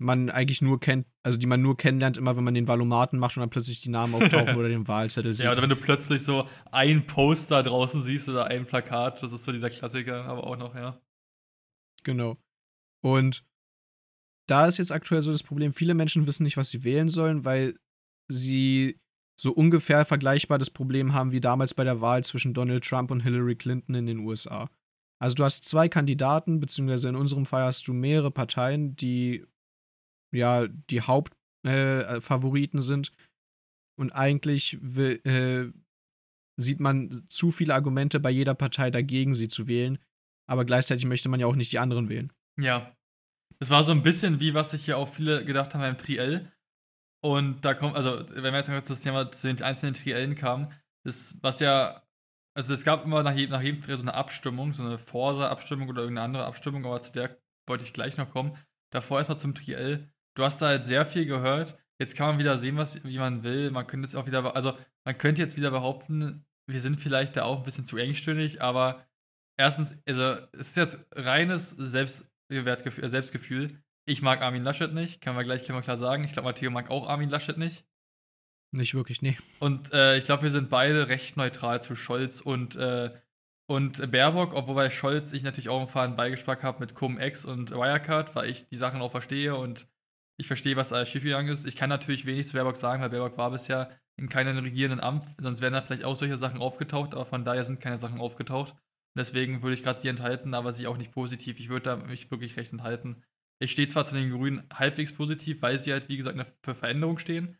Speaker 1: man eigentlich nur kennt, also die man nur kennenlernt, immer wenn man den Valomaten macht und dann plötzlich die Namen auftauchen oder den *laughs* Wahlzettel sieht.
Speaker 2: Ja, oder wenn du plötzlich so ein Poster draußen siehst oder ein Plakat, das ist so dieser Klassiker, aber auch noch, ja.
Speaker 1: Genau. Und da ist jetzt aktuell so das Problem, viele Menschen wissen nicht, was sie wählen sollen, weil sie so ungefähr vergleichbar das Problem haben wie damals bei der Wahl zwischen Donald Trump und Hillary Clinton in den USA. Also du hast zwei Kandidaten, beziehungsweise in unserem Fall hast du mehrere Parteien, die ja die Hauptfavoriten äh, Favoriten sind. Und eigentlich will, äh, sieht man zu viele Argumente bei jeder Partei dagegen, sie zu wählen. Aber gleichzeitig möchte man ja auch nicht die anderen wählen.
Speaker 2: Ja. Das war so ein bisschen wie, was sich ja auch viele gedacht haben beim Triell. Und da kommt, also, wenn wir jetzt noch zu das Thema zu den einzelnen Triellen kamen, das, was ja, also es gab immer nach jedem, nach jedem Triell so eine Abstimmung, so eine Forsa-Abstimmung oder irgendeine andere Abstimmung, aber zu der wollte ich gleich noch kommen. Davor erstmal zum Triell. Du hast da halt sehr viel gehört. Jetzt kann man wieder sehen, was, wie man will. Man könnte jetzt auch wieder, also, man könnte jetzt wieder behaupten, wir sind vielleicht da auch ein bisschen zu engstirnig, aber erstens, also, es ist jetzt reines Selbstwertgefühl, äh, Selbstgefühl. Ich mag Armin Laschet nicht, kann man gleich klar sagen. Ich glaube, Matteo mag auch Armin Laschet nicht.
Speaker 1: Nicht wirklich, nee.
Speaker 2: Und äh, ich glaube, wir sind beide recht neutral zu Scholz und, äh, und Baerbock, obwohl bei Scholz ich natürlich auch einen faden Beigeschmack habe mit Cum-Ex und Wirecard, weil ich die Sachen auch verstehe und ich verstehe, was alles schiefgegangen ist. Ich kann natürlich wenig zu Baerbock sagen, weil Baerbock war bisher in keinem regierenden Amt, sonst wären da vielleicht auch solche Sachen aufgetaucht, aber von daher sind keine Sachen aufgetaucht. Deswegen würde ich gerade sie enthalten, aber sie auch nicht positiv. Ich würde da mich wirklich recht enthalten. Ich stehe zwar zu den Grünen halbwegs positiv, weil sie halt, wie gesagt, für Veränderung stehen.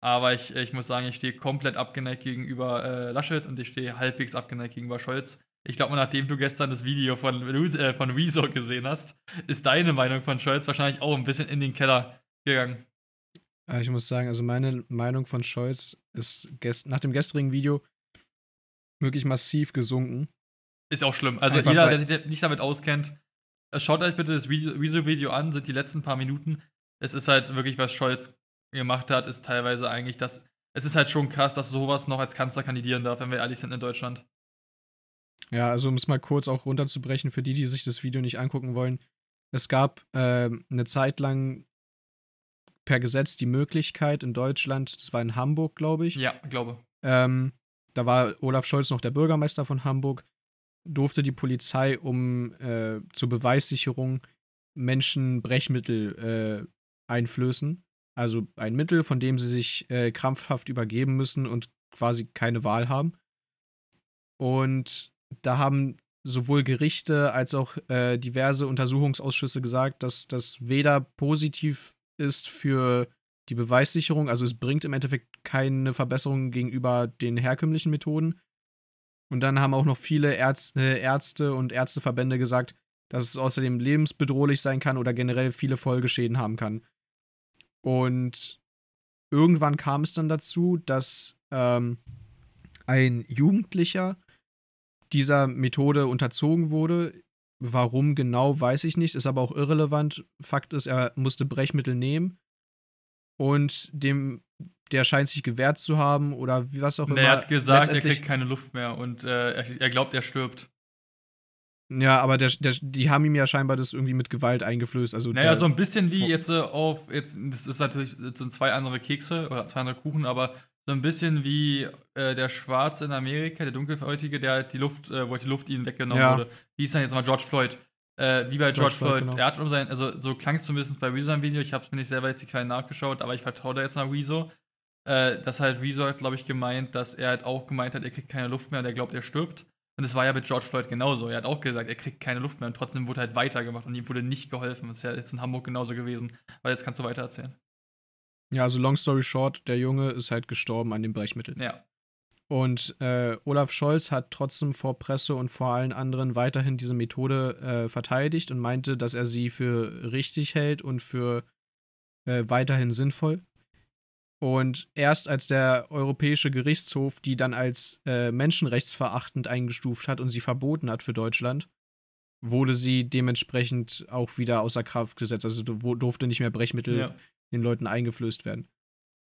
Speaker 2: Aber ich, ich muss sagen, ich stehe komplett abgeneigt gegenüber äh, Laschet und ich stehe halbwegs abgeneigt gegenüber Scholz. Ich glaube, nachdem du gestern das Video von, äh, von Rezo gesehen hast, ist deine Meinung von Scholz wahrscheinlich auch ein bisschen in den Keller gegangen.
Speaker 1: Ich muss sagen, also meine Meinung von Scholz ist nach dem gestrigen Video wirklich massiv gesunken.
Speaker 2: Ist auch schlimm. Also
Speaker 1: Einfach
Speaker 2: jeder, der sich nicht damit auskennt, schaut euch bitte das Rezo-Video an, sind die letzten paar Minuten. Es ist halt wirklich, was Scholz gemacht hat, ist teilweise eigentlich das. Es ist halt schon krass, dass sowas noch als Kanzler kandidieren darf, wenn wir ehrlich sind in Deutschland.
Speaker 1: Ja, also um es mal kurz auch runterzubrechen, für die, die sich das Video nicht angucken wollen. Es gab ähm, eine Zeit lang per Gesetz die Möglichkeit in Deutschland, das war in Hamburg, glaube ich,
Speaker 2: Ja, glaube.
Speaker 1: ähm, da war Olaf Scholz noch der Bürgermeister von Hamburg, durfte die Polizei, um äh, zur Beweissicherung Menschen Brechmittel äh, einflößen. Also ein Mittel, von dem sie sich äh, krampfhaft übergeben müssen und quasi keine Wahl haben. Und da haben sowohl Gerichte als auch äh, diverse Untersuchungsausschüsse gesagt, dass das weder positiv ist für die Beweissicherung, also es bringt im Endeffekt keine Verbesserung gegenüber den herkömmlichen Methoden. Und dann haben auch noch viele Ärzte, Ärzte und Ärzteverbände gesagt, dass es außerdem lebensbedrohlich sein kann oder generell viele Folgeschäden haben kann. Und irgendwann kam es dann dazu, dass ähm, ein Jugendlicher dieser Methode unterzogen wurde. warum genau, weiß ich nicht, ist aber auch irrelevant. Fakt ist, er musste Brechmittel nehmen und dem, der scheint sich gewehrt zu haben oder was auch immer.
Speaker 2: Er hat gesagt, er kriegt keine Luft mehr und äh, er, er glaubt, er stirbt.
Speaker 1: Ja, aber der, der, die haben ihm ja scheinbar das irgendwie mit Gewalt eingeflößt. Also
Speaker 2: naja,
Speaker 1: der,
Speaker 2: so ein bisschen wie jetzt äh, auf, jetzt, das ist natürlich, das sind zwei andere Kekse oder zwei andere Kuchen, aber so ein bisschen wie äh, der Schwarze in Amerika, der Dunkelhäutige, der die Luft, äh, wo die Luft ihnen weggenommen ja. wurde. Wie ist dann jetzt mal George Floyd? Äh, wie bei George, George Floyd, genau. er hat um sein, also so klang es zumindest bei Rezo im Video, ich habe es mir nicht selber jetzt die kleinen nachgeschaut, aber ich vertraue da jetzt mal Rezo. Äh, das halt Rezo hat, glaube ich, gemeint, dass er halt auch gemeint hat, er kriegt keine Luft mehr und er glaubt, er stirbt. Und es war ja mit George Floyd genauso. Er hat auch gesagt, er kriegt keine Luft mehr und trotzdem wurde halt weitergemacht und ihm wurde nicht geholfen. Das ist ja jetzt in Hamburg genauso gewesen. Weil jetzt kannst du weiter erzählen.
Speaker 1: Ja, also long story short, der Junge ist halt gestorben an dem Brechmittel.
Speaker 2: Ja.
Speaker 1: Und äh, Olaf Scholz hat trotzdem vor Presse und vor allen anderen weiterhin diese Methode äh, verteidigt und meinte, dass er sie für richtig hält und für äh, weiterhin sinnvoll. Und erst als der Europäische Gerichtshof die dann als äh, menschenrechtsverachtend eingestuft hat und sie verboten hat für Deutschland, wurde sie dementsprechend auch wieder außer Kraft gesetzt. Also durfte nicht mehr Brechmittel ja. Den Leuten eingeflößt werden.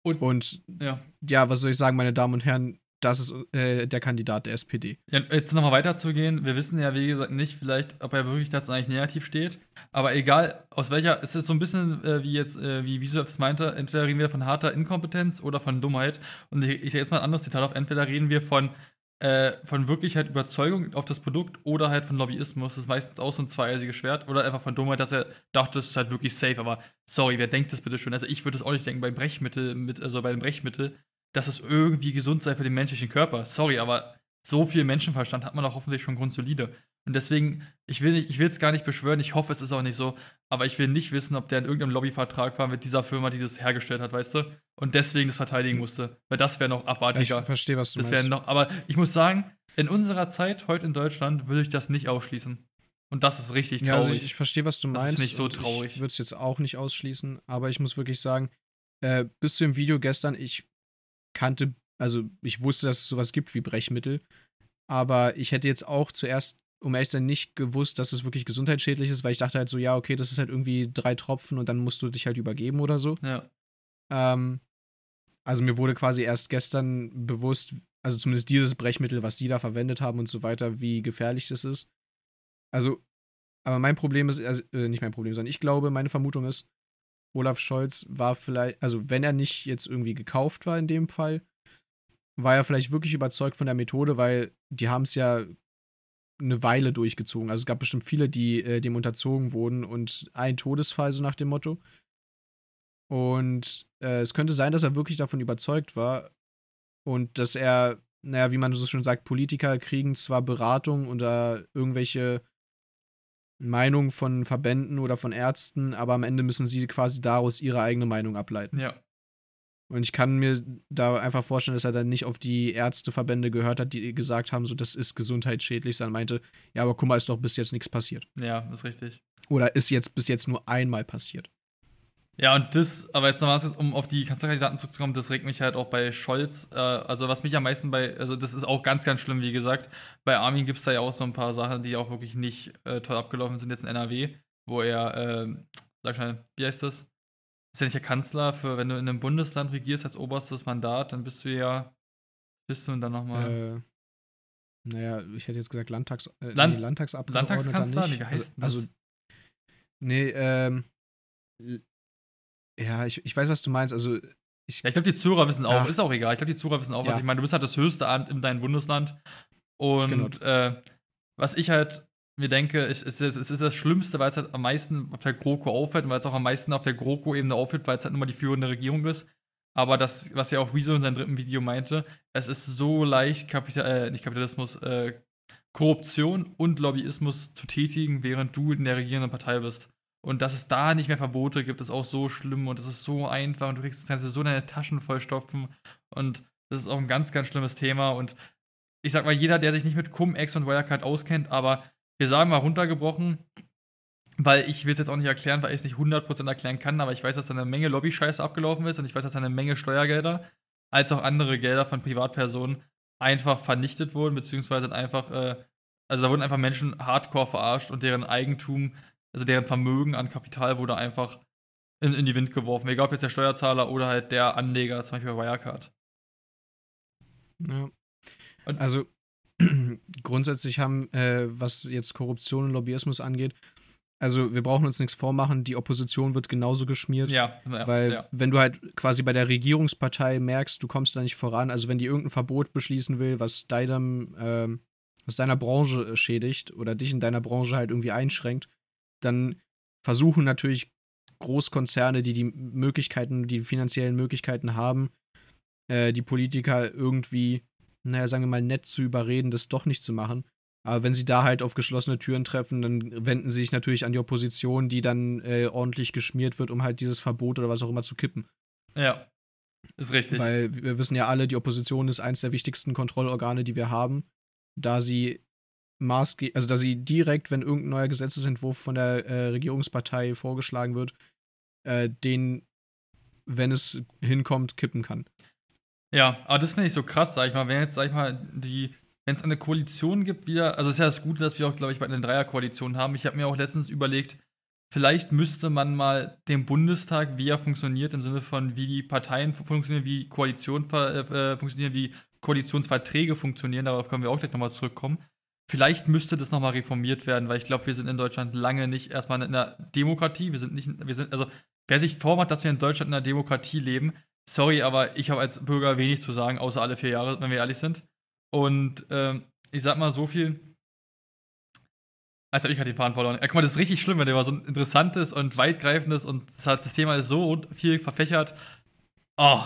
Speaker 1: Und, und ja. ja, was soll ich sagen, meine Damen und Herren, das ist äh, der Kandidat der SPD.
Speaker 2: Ja, jetzt nochmal weiterzugehen, wir wissen ja, wie gesagt, nicht vielleicht, ob er wirklich dazu eigentlich negativ steht. Aber egal, aus welcher, es ist so ein bisschen äh, wie jetzt, äh, wie Wieso das meinte, entweder reden wir von harter Inkompetenz oder von Dummheit. Und ich, ich jetzt mal ein anderes Zitat auf, entweder reden wir von, äh, von wirklich halt Überzeugung auf das Produkt oder halt von Lobbyismus. Das ist meistens auch so ein zweieisiges Schwert. Oder einfach von Dummheit, dass er dachte, das ist halt wirklich safe. Aber sorry, wer denkt das bitte schon? Also ich würde es auch nicht denken beim Brechmittel, mit, also bei dem Brechmittel dass es irgendwie gesund sei für den menschlichen Körper. Sorry, aber so viel Menschenverstand hat man doch hoffentlich schon grundsolide. Und deswegen, ich will es gar nicht beschwören, ich hoffe, es ist auch nicht so, aber ich will nicht wissen, ob der in irgendeinem Lobbyvertrag war mit dieser Firma, die das hergestellt hat, weißt du? Und deswegen das verteidigen musste. Weil das wäre noch abartiger.
Speaker 1: Ich verstehe, was du
Speaker 2: das
Speaker 1: meinst.
Speaker 2: Noch, aber ich muss sagen, in unserer Zeit, heute in Deutschland, würde ich das nicht ausschließen. Und das ist richtig traurig. Ja, also
Speaker 1: ich, ich verstehe, was du meinst.
Speaker 2: Das ist nicht so traurig.
Speaker 1: Ich würde es jetzt auch nicht ausschließen, aber ich muss wirklich sagen, äh, bis zu dem Video gestern, ich kannte, also ich wusste, dass es sowas gibt wie Brechmittel, aber ich hätte jetzt auch zuerst, um ehrlich zu sein, nicht gewusst, dass es wirklich gesundheitsschädlich ist, weil ich dachte halt so, ja, okay, das ist halt irgendwie drei Tropfen und dann musst du dich halt übergeben oder so.
Speaker 2: Ja.
Speaker 1: Ähm, also mir wurde quasi erst gestern bewusst, also zumindest dieses Brechmittel, was die da verwendet haben und so weiter, wie gefährlich das ist. Also, aber mein Problem ist, also äh, nicht mein Problem, sondern ich glaube, meine Vermutung ist, Olaf Scholz war vielleicht, also wenn er nicht jetzt irgendwie gekauft war in dem Fall, war er vielleicht wirklich überzeugt von der Methode, weil die haben es ja eine Weile durchgezogen. Also es gab bestimmt viele, die äh, dem unterzogen wurden und ein Todesfall so nach dem Motto. Und äh, es könnte sein, dass er wirklich davon überzeugt war und dass er, naja, wie man so schon sagt, Politiker kriegen zwar Beratung oder irgendwelche Meinung von Verbänden oder von Ärzten, aber am Ende müssen sie quasi daraus ihre eigene Meinung ableiten.
Speaker 2: Ja.
Speaker 1: Und ich kann mir da einfach vorstellen, dass er dann nicht auf die Ärzteverbände gehört hat, die gesagt haben, so das ist gesundheitsschädlich, sondern meinte, ja, aber guck mal, ist doch bis jetzt nichts passiert.
Speaker 2: Ja, ist richtig.
Speaker 1: Oder ist jetzt bis jetzt nur einmal passiert.
Speaker 2: Ja, und das, aber jetzt nochmal, um auf die Kanzlerkandidaten zuzukommen, das regt mich halt auch bei Scholz. Äh, also, was mich am meisten bei, also, das ist auch ganz, ganz schlimm, wie gesagt. Bei Armin gibt es da ja auch so ein paar Sachen, die auch wirklich nicht äh, toll abgelaufen sind, jetzt in NRW, wo er, äh, sag schnell, wie heißt das? Ist ja nicht der Kanzler für, wenn du in einem Bundesland regierst als oberstes Mandat, dann bist du ja, bist du dann nochmal.
Speaker 1: Äh, naja, ich hätte jetzt gesagt Landtags, äh,
Speaker 2: Land
Speaker 1: nee, Landtagsabgeordneter.
Speaker 2: Landtagskanzler? Nicht.
Speaker 1: Wie heißt also? Also, nee, ähm, ja, ich, ich weiß, was du meinst. Also, ich,
Speaker 2: ja, ich glaube, die Zuhörer wissen auch, Ach. ist auch egal. Ich glaube, die Zuhörer wissen auch, was ja. ich meine. Du bist halt das höchste Amt in deinem Bundesland. Und genau. äh, was ich halt mir denke, es ist, es ist das Schlimmste, weil es halt am meisten auf der GroKo auffällt und weil es auch am meisten auf der GroKo-Ebene auffällt, weil es halt nun mal die führende Regierung ist. Aber das, was ja auch Rezo in seinem dritten Video meinte, es ist so leicht, Kapital, äh, nicht Kapitalismus, äh, Korruption und Lobbyismus zu tätigen, während du in der regierenden Partei bist. Und dass es da nicht mehr Verbote gibt, ist auch so schlimm und es ist so einfach und du kriegst, kannst dir so deine Taschen vollstopfen und das ist auch ein ganz, ganz schlimmes Thema und ich sag mal, jeder, der sich nicht mit Cum-Ex und Wirecard auskennt, aber wir sagen mal runtergebrochen, weil ich will es jetzt auch nicht erklären, weil ich es nicht 100% erklären kann, aber ich weiß, dass da eine Menge Lobby-Scheiße abgelaufen ist und ich weiß, dass da eine Menge Steuergelder als auch andere Gelder von Privatpersonen einfach vernichtet wurden, beziehungsweise einfach äh, also da wurden einfach Menschen hardcore verarscht und deren Eigentum, also deren Vermögen an Kapital wurde einfach in, in die Wind geworfen. Egal ob jetzt der Steuerzahler oder halt der Anleger, zum Beispiel bei Wirecard.
Speaker 1: Ja. also *clears throat* grundsätzlich haben, äh, was jetzt Korruption und Lobbyismus angeht, also wir brauchen uns nichts vormachen, die Opposition wird genauso geschmiert.
Speaker 2: Ja, ja
Speaker 1: weil
Speaker 2: ja.
Speaker 1: wenn du halt quasi bei der Regierungspartei merkst, du kommst da nicht voran, also wenn die irgendein Verbot beschließen will, was deinem, ähm, was deiner Branche äh, schädigt oder dich in deiner Branche halt irgendwie einschränkt, dann versuchen natürlich Großkonzerne, die die Möglichkeiten, die finanziellen Möglichkeiten haben, äh, die Politiker irgendwie, naja, sagen wir mal, nett zu überreden, das doch nicht zu machen. Aber wenn sie da halt auf geschlossene Türen treffen, dann wenden sie sich natürlich an die Opposition, die dann äh, ordentlich geschmiert wird, um halt dieses Verbot oder was auch immer zu kippen.
Speaker 2: Ja, ist richtig.
Speaker 1: Weil wir wissen ja alle, die Opposition ist eines der wichtigsten Kontrollorgane, die wir haben, da sie maßgeblich, also da sie direkt, wenn irgendein neuer Gesetzesentwurf von der äh, Regierungspartei vorgeschlagen wird, äh, den, wenn es hinkommt, kippen kann.
Speaker 2: Ja, aber das finde ich so krass, sag ich mal, wenn jetzt, sag ich mal, die wenn es eine Koalition gibt, wieder, also es ist ja das Gute, dass wir auch, glaube ich, bei einer Dreierkoalition haben. Ich habe mir auch letztens überlegt, vielleicht müsste man mal den Bundestag, wie er funktioniert, im Sinne von, wie die Parteien funktionieren, wie Koalitionen äh, funktionieren, wie Koalitionsverträge funktionieren, darauf können wir auch gleich nochmal zurückkommen. Vielleicht müsste das nochmal reformiert werden, weil ich glaube, wir sind in Deutschland lange nicht erstmal in einer Demokratie. Wir sind nicht, wir sind, also wer sich vormacht, dass wir in Deutschland in einer Demokratie leben, sorry, aber ich habe als Bürger wenig zu sagen, außer alle vier Jahre, wenn wir ehrlich sind. Und ähm, ich sag mal so viel. Als habe ich gerade den Faden verloren. Ja, guck mal, das ist richtig schlimm, weil der war so ein interessantes und weitgreifendes und das, hat, das Thema ist so viel verfächert. Oh.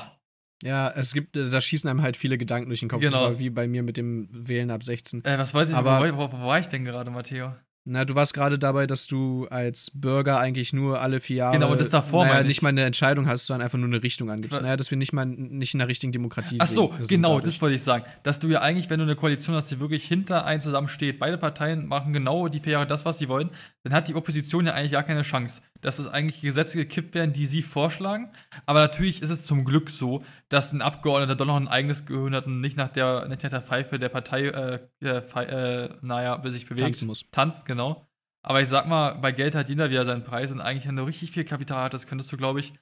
Speaker 1: Ja, es gibt, da schießen einem halt viele Gedanken durch den Kopf.
Speaker 2: Genau.
Speaker 1: Das war wie bei mir mit dem Wählen ab 16.
Speaker 2: Äh, was wollte ich,
Speaker 1: Aber-
Speaker 2: wo, wo, wo war ich denn gerade, Matteo?
Speaker 1: Na, du warst gerade dabei, dass du als Bürger eigentlich nur alle vier Jahre
Speaker 2: Genau, das davor
Speaker 1: naja, nicht mal eine Entscheidung hast, sondern einfach nur eine Richtung angibst. Naja, dass wir nicht mal nicht in einer richtigen Demokratie
Speaker 2: Ach so,
Speaker 1: sind
Speaker 2: genau,
Speaker 1: dadurch.
Speaker 2: das wollte ich sagen. Dass du ja eigentlich, wenn du eine Koalition hast, die wirklich hinter einen zusammensteht, beide Parteien machen genau die vier Jahre das, was sie wollen, dann hat die Opposition ja eigentlich gar keine Chance. Dass es eigentlich Gesetze gekippt werden, die sie vorschlagen. Aber natürlich ist es zum Glück so, dass ein Abgeordneter doch noch ein eigenes Gehirn hat und nicht nach der, nicht nach der Pfeife der Partei, äh, äh, naja, sich bewegt.
Speaker 1: tanzen muss.
Speaker 2: tanzt, genau. Aber ich sag mal, bei Geld hat jeder wieder seinen Preis und eigentlich, wenn du richtig viel Kapital hattest, könntest du, glaube ich,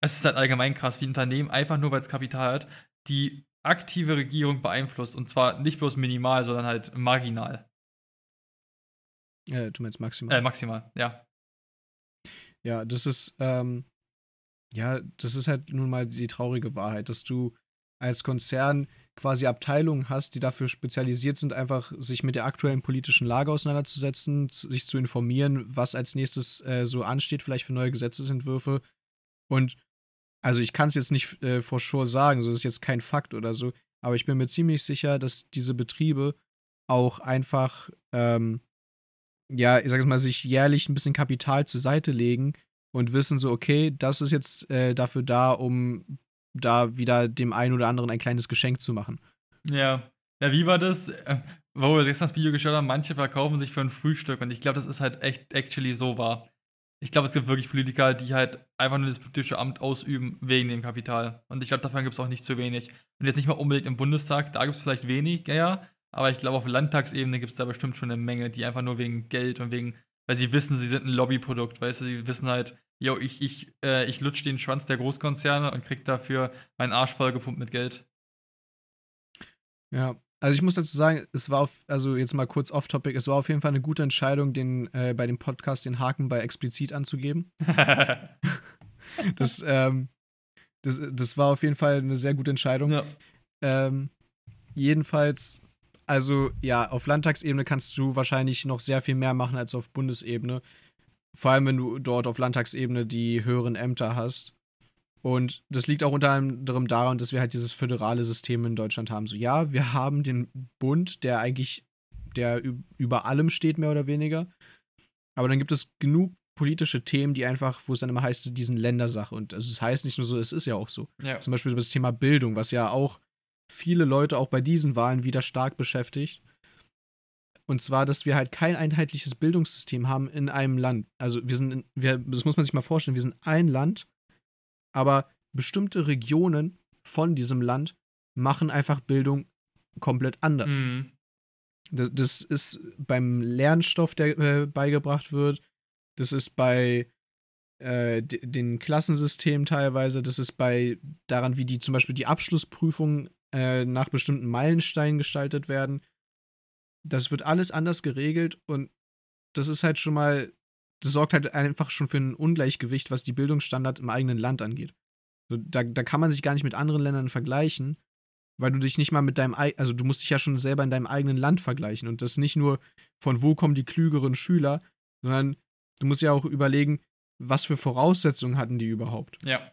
Speaker 2: es ist halt allgemein krass, wie ein Unternehmen einfach nur, weil es Kapital hat, die aktive Regierung beeinflusst. Und zwar nicht bloß minimal, sondern halt marginal.
Speaker 1: Äh, du meinst maximal.
Speaker 2: Äh, maximal, ja.
Speaker 1: Ja, das ist, ähm, ja, das ist halt nun mal die traurige Wahrheit, dass du als Konzern quasi Abteilungen hast, die dafür spezialisiert sind, einfach sich mit der aktuellen politischen Lage auseinanderzusetzen, zu- sich zu informieren, was als nächstes äh, so ansteht, vielleicht für neue Gesetzesentwürfe. Und also ich kann es jetzt nicht äh, for sure sagen, so ist jetzt kein Fakt oder so, aber ich bin mir ziemlich sicher, dass diese Betriebe auch einfach, ähm, ja, ich sag mal, sich jährlich ein bisschen Kapital zur Seite legen und wissen so, okay, das ist jetzt äh, dafür da, um da wieder dem einen oder anderen ein kleines Geschenk zu machen.
Speaker 2: Ja. Ja, wie war das? Äh, Wo wir gestern das Video geschaut haben, manche verkaufen sich für ein Frühstück und ich glaube, das ist halt echt actually so wahr. Ich glaube, es gibt wirklich Politiker, die halt einfach nur das politische Amt ausüben wegen dem Kapital. Und ich glaube, davon gibt es auch nicht zu wenig. Und jetzt nicht mal unbedingt im Bundestag, da gibt es vielleicht weniger, aber ich glaube, auf Landtagsebene gibt es da bestimmt schon eine Menge, die einfach nur wegen Geld und wegen, weil sie wissen, sie sind ein Lobbyprodukt, weißt du, sie wissen halt, yo, ich, ich, äh, ich lutsch den Schwanz der Großkonzerne und krieg dafür meinen Arsch vollgepumpt mit Geld.
Speaker 1: Ja. Also ich muss dazu sagen, es war auf, also jetzt mal kurz off-topic, es war auf jeden Fall eine gute Entscheidung, den äh, bei dem Podcast den Haken bei explizit anzugeben. *laughs* Das, ähm, das, das war auf jeden Fall eine sehr gute Entscheidung.
Speaker 2: ja.
Speaker 1: Ähm, jedenfalls, also ja, auf Landtagsebene kannst du wahrscheinlich noch sehr viel mehr machen als auf Bundesebene. Vor allem, wenn du dort auf Landtagsebene die höheren Ämter hast. Und das liegt auch unter anderem daran, dass wir halt dieses föderale System in Deutschland haben. So, ja, wir haben den Bund, der eigentlich, der üb- über allem steht, mehr oder weniger. Aber dann gibt es genug politische Themen, die einfach, wo es dann immer heißt, die sind Ländersache. Und also es heißt nicht nur so, es ist ja auch so.
Speaker 2: ja.
Speaker 1: Zum Beispiel das Thema Bildung, was ja auch viele Leute auch bei diesen Wahlen wieder stark beschäftigt. Und zwar, dass wir halt kein einheitliches Bildungssystem haben in einem Land. Also wir sind, in, wir, das muss man sich mal vorstellen, wir sind ein Land, aber bestimmte Regionen von diesem Land machen einfach Bildung komplett anders.
Speaker 2: Mhm.
Speaker 1: Das, das ist beim Lernstoff, der äh, beigebracht wird. Das ist bei äh, den Klassensystemen teilweise. Das ist bei daran, wie die zum Beispiel die Abschlussprüfungen äh, nach bestimmten Meilensteinen gestaltet werden. Das wird alles anders geregelt und das ist halt schon mal, das sorgt halt einfach schon für ein Ungleichgewicht, was die Bildungsstandard im eigenen Land angeht. So, da, da kann man sich gar nicht mit anderen Ländern vergleichen, weil du dich nicht mal mit deinem, also du musst dich ja schon selber in deinem eigenen Land vergleichen und das nicht nur von wo kommen die klügeren Schüler, sondern du musst ja auch überlegen, was für Voraussetzungen hatten die überhaupt.
Speaker 2: Ja.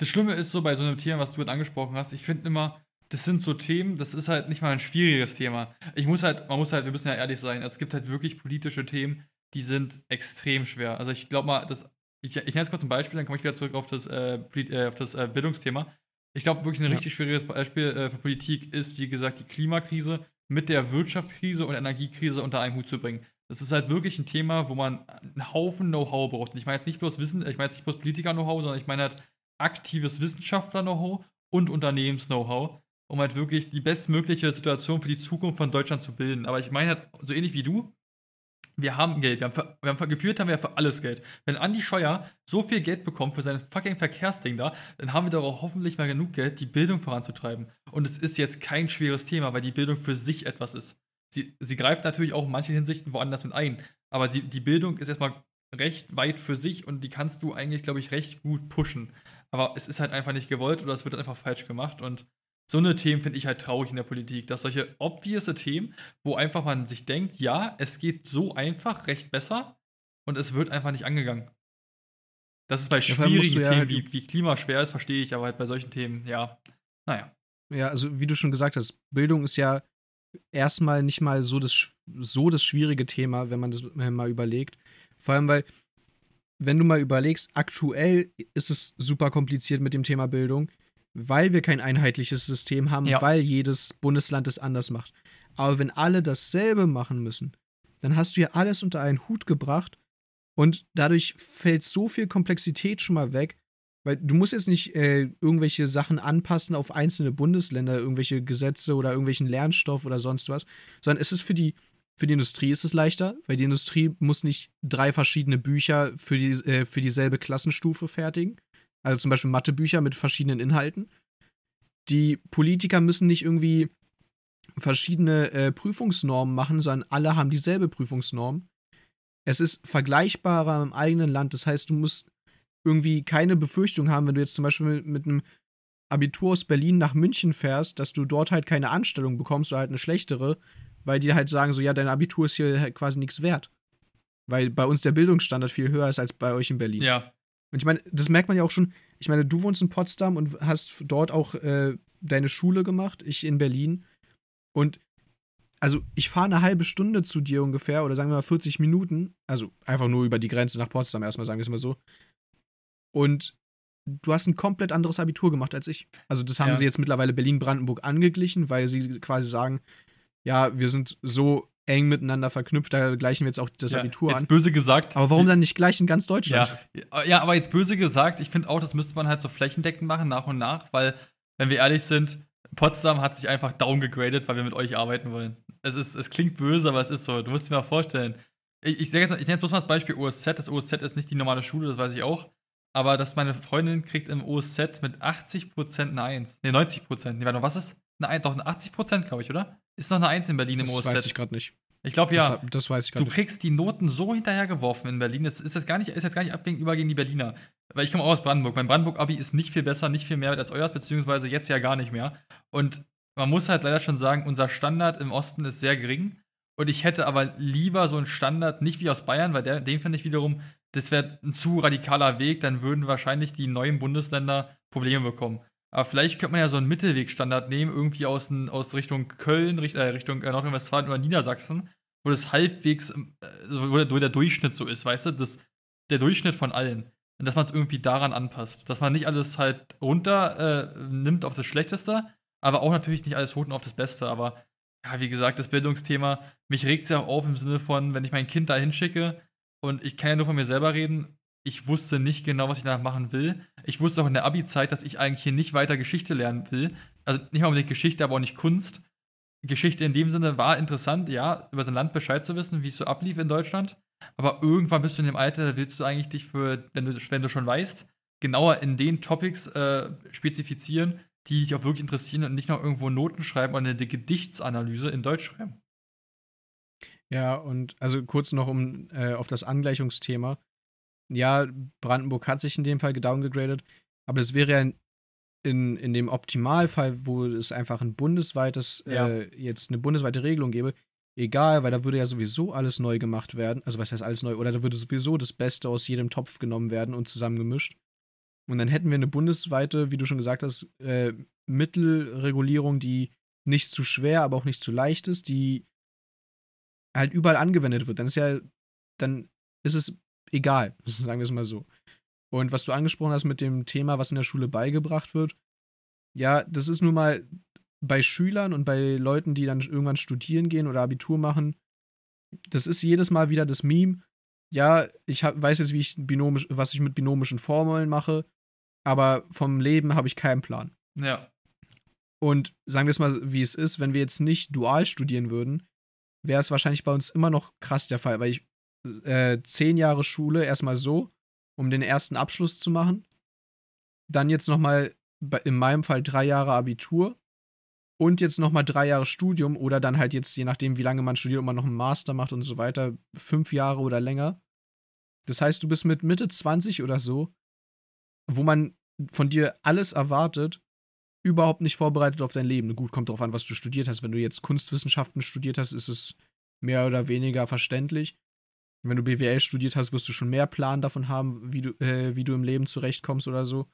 Speaker 2: Das Schlimme ist so bei so einem Thema, was du jetzt angesprochen hast, ich finde immer, das sind so Themen, das ist halt nicht mal ein schwieriges Thema. Ich muss halt, man muss halt, wir müssen ja ehrlich sein, es gibt halt wirklich politische Themen, die sind extrem schwer. Also ich glaube mal, das, ich, ich nenne jetzt kurz ein Beispiel, dann komme ich wieder zurück auf das, äh, äh auf das äh, Bildungsthema. Ich glaube, wirklich ein ja. richtig schwieriges Beispiel äh, für Politik ist, wie gesagt, die Klimakrise mit der Wirtschaftskrise und Energiekrise unter einen Hut zu bringen. Das ist halt wirklich ein Thema, wo man einen Haufen Know-how braucht. Und ich meine jetzt nicht bloß Wissen, ich meine jetzt nicht bloß Politiker-Know-how, sondern ich meine halt aktives Wissenschaftler-Know-how und Unternehmens-Know-how, um halt wirklich die bestmögliche Situation für die Zukunft von Deutschland zu bilden. Aber ich meine halt, so ähnlich wie du, wir haben Geld. Wir haben, für, wir haben geführt haben wir für alles Geld. Wenn Andi Scheuer so viel Geld bekommt für sein fucking Verkehrsding da, dann haben wir doch auch hoffentlich mal genug Geld, die Bildung voranzutreiben. Und es ist jetzt kein schweres Thema, weil die Bildung für sich etwas ist sie, sie greift natürlich auch in manchen Hinsichten woanders mit ein. Aber sie, die Bildung ist erstmal recht weit für sich und die kannst du eigentlich, glaube ich, recht gut pushen. Aber es ist halt einfach nicht gewollt oder es wird einfach falsch gemacht. Und so eine Themen finde ich halt traurig in der Politik, dass solche obvious Themen, wo einfach man sich denkt, ja, es geht so einfach recht besser und es wird einfach nicht angegangen. Das ist bei schwierigen ja Themen halt wie, wie Klima schwer ist, verstehe ich, aber halt bei solchen Themen, ja, naja.
Speaker 1: Ja, also wie du schon gesagt hast, Bildung ist ja erstmal nicht mal so das, so das schwierige Thema, wenn man das mal überlegt. Vor allem, weil, wenn du mal überlegst, aktuell ist es super kompliziert mit dem Thema Bildung, weil wir kein einheitliches System haben, ja. weil jedes Bundesland es anders macht. Aber wenn alle dasselbe machen müssen, dann hast du ja alles unter einen Hut gebracht und dadurch fällt so viel Komplexität schon mal weg, weil du musst jetzt nicht äh, irgendwelche Sachen anpassen auf einzelne Bundesländer, irgendwelche Gesetze oder irgendwelchen Lernstoff oder sonst was, sondern es ist für die, für die Industrie ist es leichter, weil die Industrie muss nicht drei verschiedene Bücher für, die, äh, für dieselbe Klassenstufe fertigen. Also zum Beispiel Mathebücher mit verschiedenen Inhalten. Die Politiker müssen nicht irgendwie verschiedene äh, Prüfungsnormen machen, sondern alle haben dieselbe Prüfungsnorm. Es ist vergleichbarer im eigenen Land. Das heißt, du musst irgendwie keine Befürchtung haben, wenn du jetzt zum Beispiel mit, mit einem Abitur aus Berlin nach München fährst, dass du dort halt keine Anstellung bekommst oder halt eine schlechtere, weil die halt sagen so, ja, dein Abitur ist hier halt quasi nichts wert. Weil bei uns der Bildungsstandard viel höher ist als bei euch in Berlin.
Speaker 2: Ja.
Speaker 1: Und ich meine, das merkt man ja auch schon. Ich meine, du wohnst in Potsdam und hast dort auch äh, deine Schule gemacht, ich in Berlin. Und also ich fahre eine halbe Stunde zu dir ungefähr, oder sagen wir mal 40 Minuten, also einfach nur über die Grenze nach Potsdam erstmal, sagen wir es mal so. Und du hast ein komplett anderes Abitur gemacht als ich. Also das haben ja. sie jetzt mittlerweile Berlin-Brandenburg angeglichen, weil sie quasi sagen, ja, wir sind so eng miteinander verknüpft, da gleichen wir jetzt auch das ja, Abitur
Speaker 2: jetzt an. böse gesagt.
Speaker 1: Aber warum dann nicht gleich in ganz Deutschland?
Speaker 2: Ja, ja aber jetzt böse gesagt, ich finde auch, das müsste man halt so flächendeckend machen, nach und nach, weil, wenn wir ehrlich sind, Potsdam hat sich einfach downgegradet, weil wir mit euch arbeiten wollen. Es, ist, es klingt böse, aber es ist so. Du musst dir mal vorstellen. Ich, ich, jetzt, ich nenne jetzt bloß mal das Beispiel OSZ. Das OSZ ist nicht die normale Schule, das weiß ich auch aber dass meine Freundin kriegt im OSZ mit 80% eine 1. Ne, 90%. Nee, warte, was ist? Eine 1, doch eine 80%, glaube ich, oder? Ist noch eine 1 in Berlin im
Speaker 1: das
Speaker 2: OSZ?
Speaker 1: Das weiß ich gerade nicht.
Speaker 2: Ich glaube ja.
Speaker 1: Das, das, weiß ich
Speaker 2: gerade Du kriegst die Noten so hinterhergeworfen in Berlin. Das ist jetzt gar nicht, ist jetzt gar nicht abhängig über gegen die Berliner. Weil ich komme auch aus Brandenburg. Mein Brandenburg-Abi ist nicht viel besser, nicht viel mehr als euers, beziehungsweise jetzt ja gar nicht mehr. Und man muss halt leider schon sagen, unser Standard im Osten ist sehr gering. Und ich hätte aber lieber so einen Standard, nicht wie aus Bayern, weil der, den finde ich wiederum das wäre ein zu radikaler Weg, dann würden wahrscheinlich die neuen Bundesländer Probleme bekommen. Aber vielleicht könnte man ja so einen Mittelwegstandard nehmen, irgendwie aus, aus Richtung Köln, Richt, äh, Richtung äh, Nordrhein-Westfalen oder Niedersachsen, wo das halbwegs, äh, wo, der, wo der Durchschnitt so ist, weißt du? Das, der Durchschnitt von allen. Und dass man es irgendwie daran anpasst. Dass man nicht alles halt runter äh, nimmt auf das Schlechteste, aber auch natürlich nicht alles hoch auf das Beste. Aber ja, wie gesagt, das Bildungsthema, mich regt es ja auch auf im Sinne von, wenn ich mein Kind da hinschicke, und ich kann ja nur von mir selber reden. Ich wusste nicht genau, was ich danach machen will. Ich wusste auch in der Abi-Zeit, dass ich eigentlich hier nicht weiter Geschichte lernen will. Also nicht mal unbedingt Geschichte, aber auch nicht Kunst. Geschichte in dem Sinne war interessant, ja, über sein Land Bescheid zu wissen, wie es so ablief in Deutschland. Aber irgendwann bist du in dem Alter, da willst du eigentlich dich für, wenn du, wenn du schon weißt, genauer in den Topics äh, spezifizieren, die dich auch wirklich interessieren und nicht noch irgendwo Noten schreiben oder eine Gedichtsanalyse in Deutsch schreiben.
Speaker 1: Ja, und also kurz noch um äh, auf das Angleichungsthema. Ja, Brandenburg hat sich in dem Fall gedowngegradet, aber es wäre ja in, in dem Optimalfall, wo es einfach ein bundesweites, ja. äh, jetzt eine bundesweite Regelung gäbe, egal, weil da würde ja sowieso alles neu gemacht werden. Also was heißt alles neu? Oder da würde sowieso das Beste aus jedem Topf genommen werden und zusammengemischt. Und dann hätten wir eine bundesweite, wie du schon gesagt hast, äh, Mittelregulierung, die nicht zu schwer, aber auch nicht zu leicht ist, die halt überall angewendet wird. Dann ist ja, dann ist es egal, *laughs* sagen wir es mal so. Und was du angesprochen hast mit dem Thema, was in der Schule beigebracht wird, ja, das ist nun mal bei Schülern und bei Leuten, die dann irgendwann studieren gehen oder Abitur machen, das ist jedes Mal wieder das Meme. Ja, ich hab, weiß jetzt, wie ich binomisch, was ich mit binomischen Formeln mache, aber vom Leben habe ich keinen Plan.
Speaker 2: Ja.
Speaker 1: Und sagen wir es mal, wie es ist, wenn wir jetzt nicht dual studieren würden, wäre es wahrscheinlich bei uns immer noch krass der Fall, weil ich äh, zehn Jahre Schule erstmal so, um den ersten Abschluss zu machen, dann jetzt nochmal in meinem Fall drei Jahre Abitur und jetzt nochmal drei Jahre Studium oder dann halt jetzt, je nachdem, wie lange man studiert und man noch einen Master macht und so weiter, fünf Jahre oder länger. Das heißt, du bist mit Mitte 20 oder so, wo man von dir alles erwartet, überhaupt nicht vorbereitet auf dein Leben. Gut, kommt drauf an, was du studiert hast. Wenn du jetzt Kunstwissenschaften studiert hast, ist es mehr oder weniger verständlich. Wenn du BWL studiert hast, wirst du schon mehr Plan davon haben, wie du, äh, wie du im Leben zurechtkommst oder so.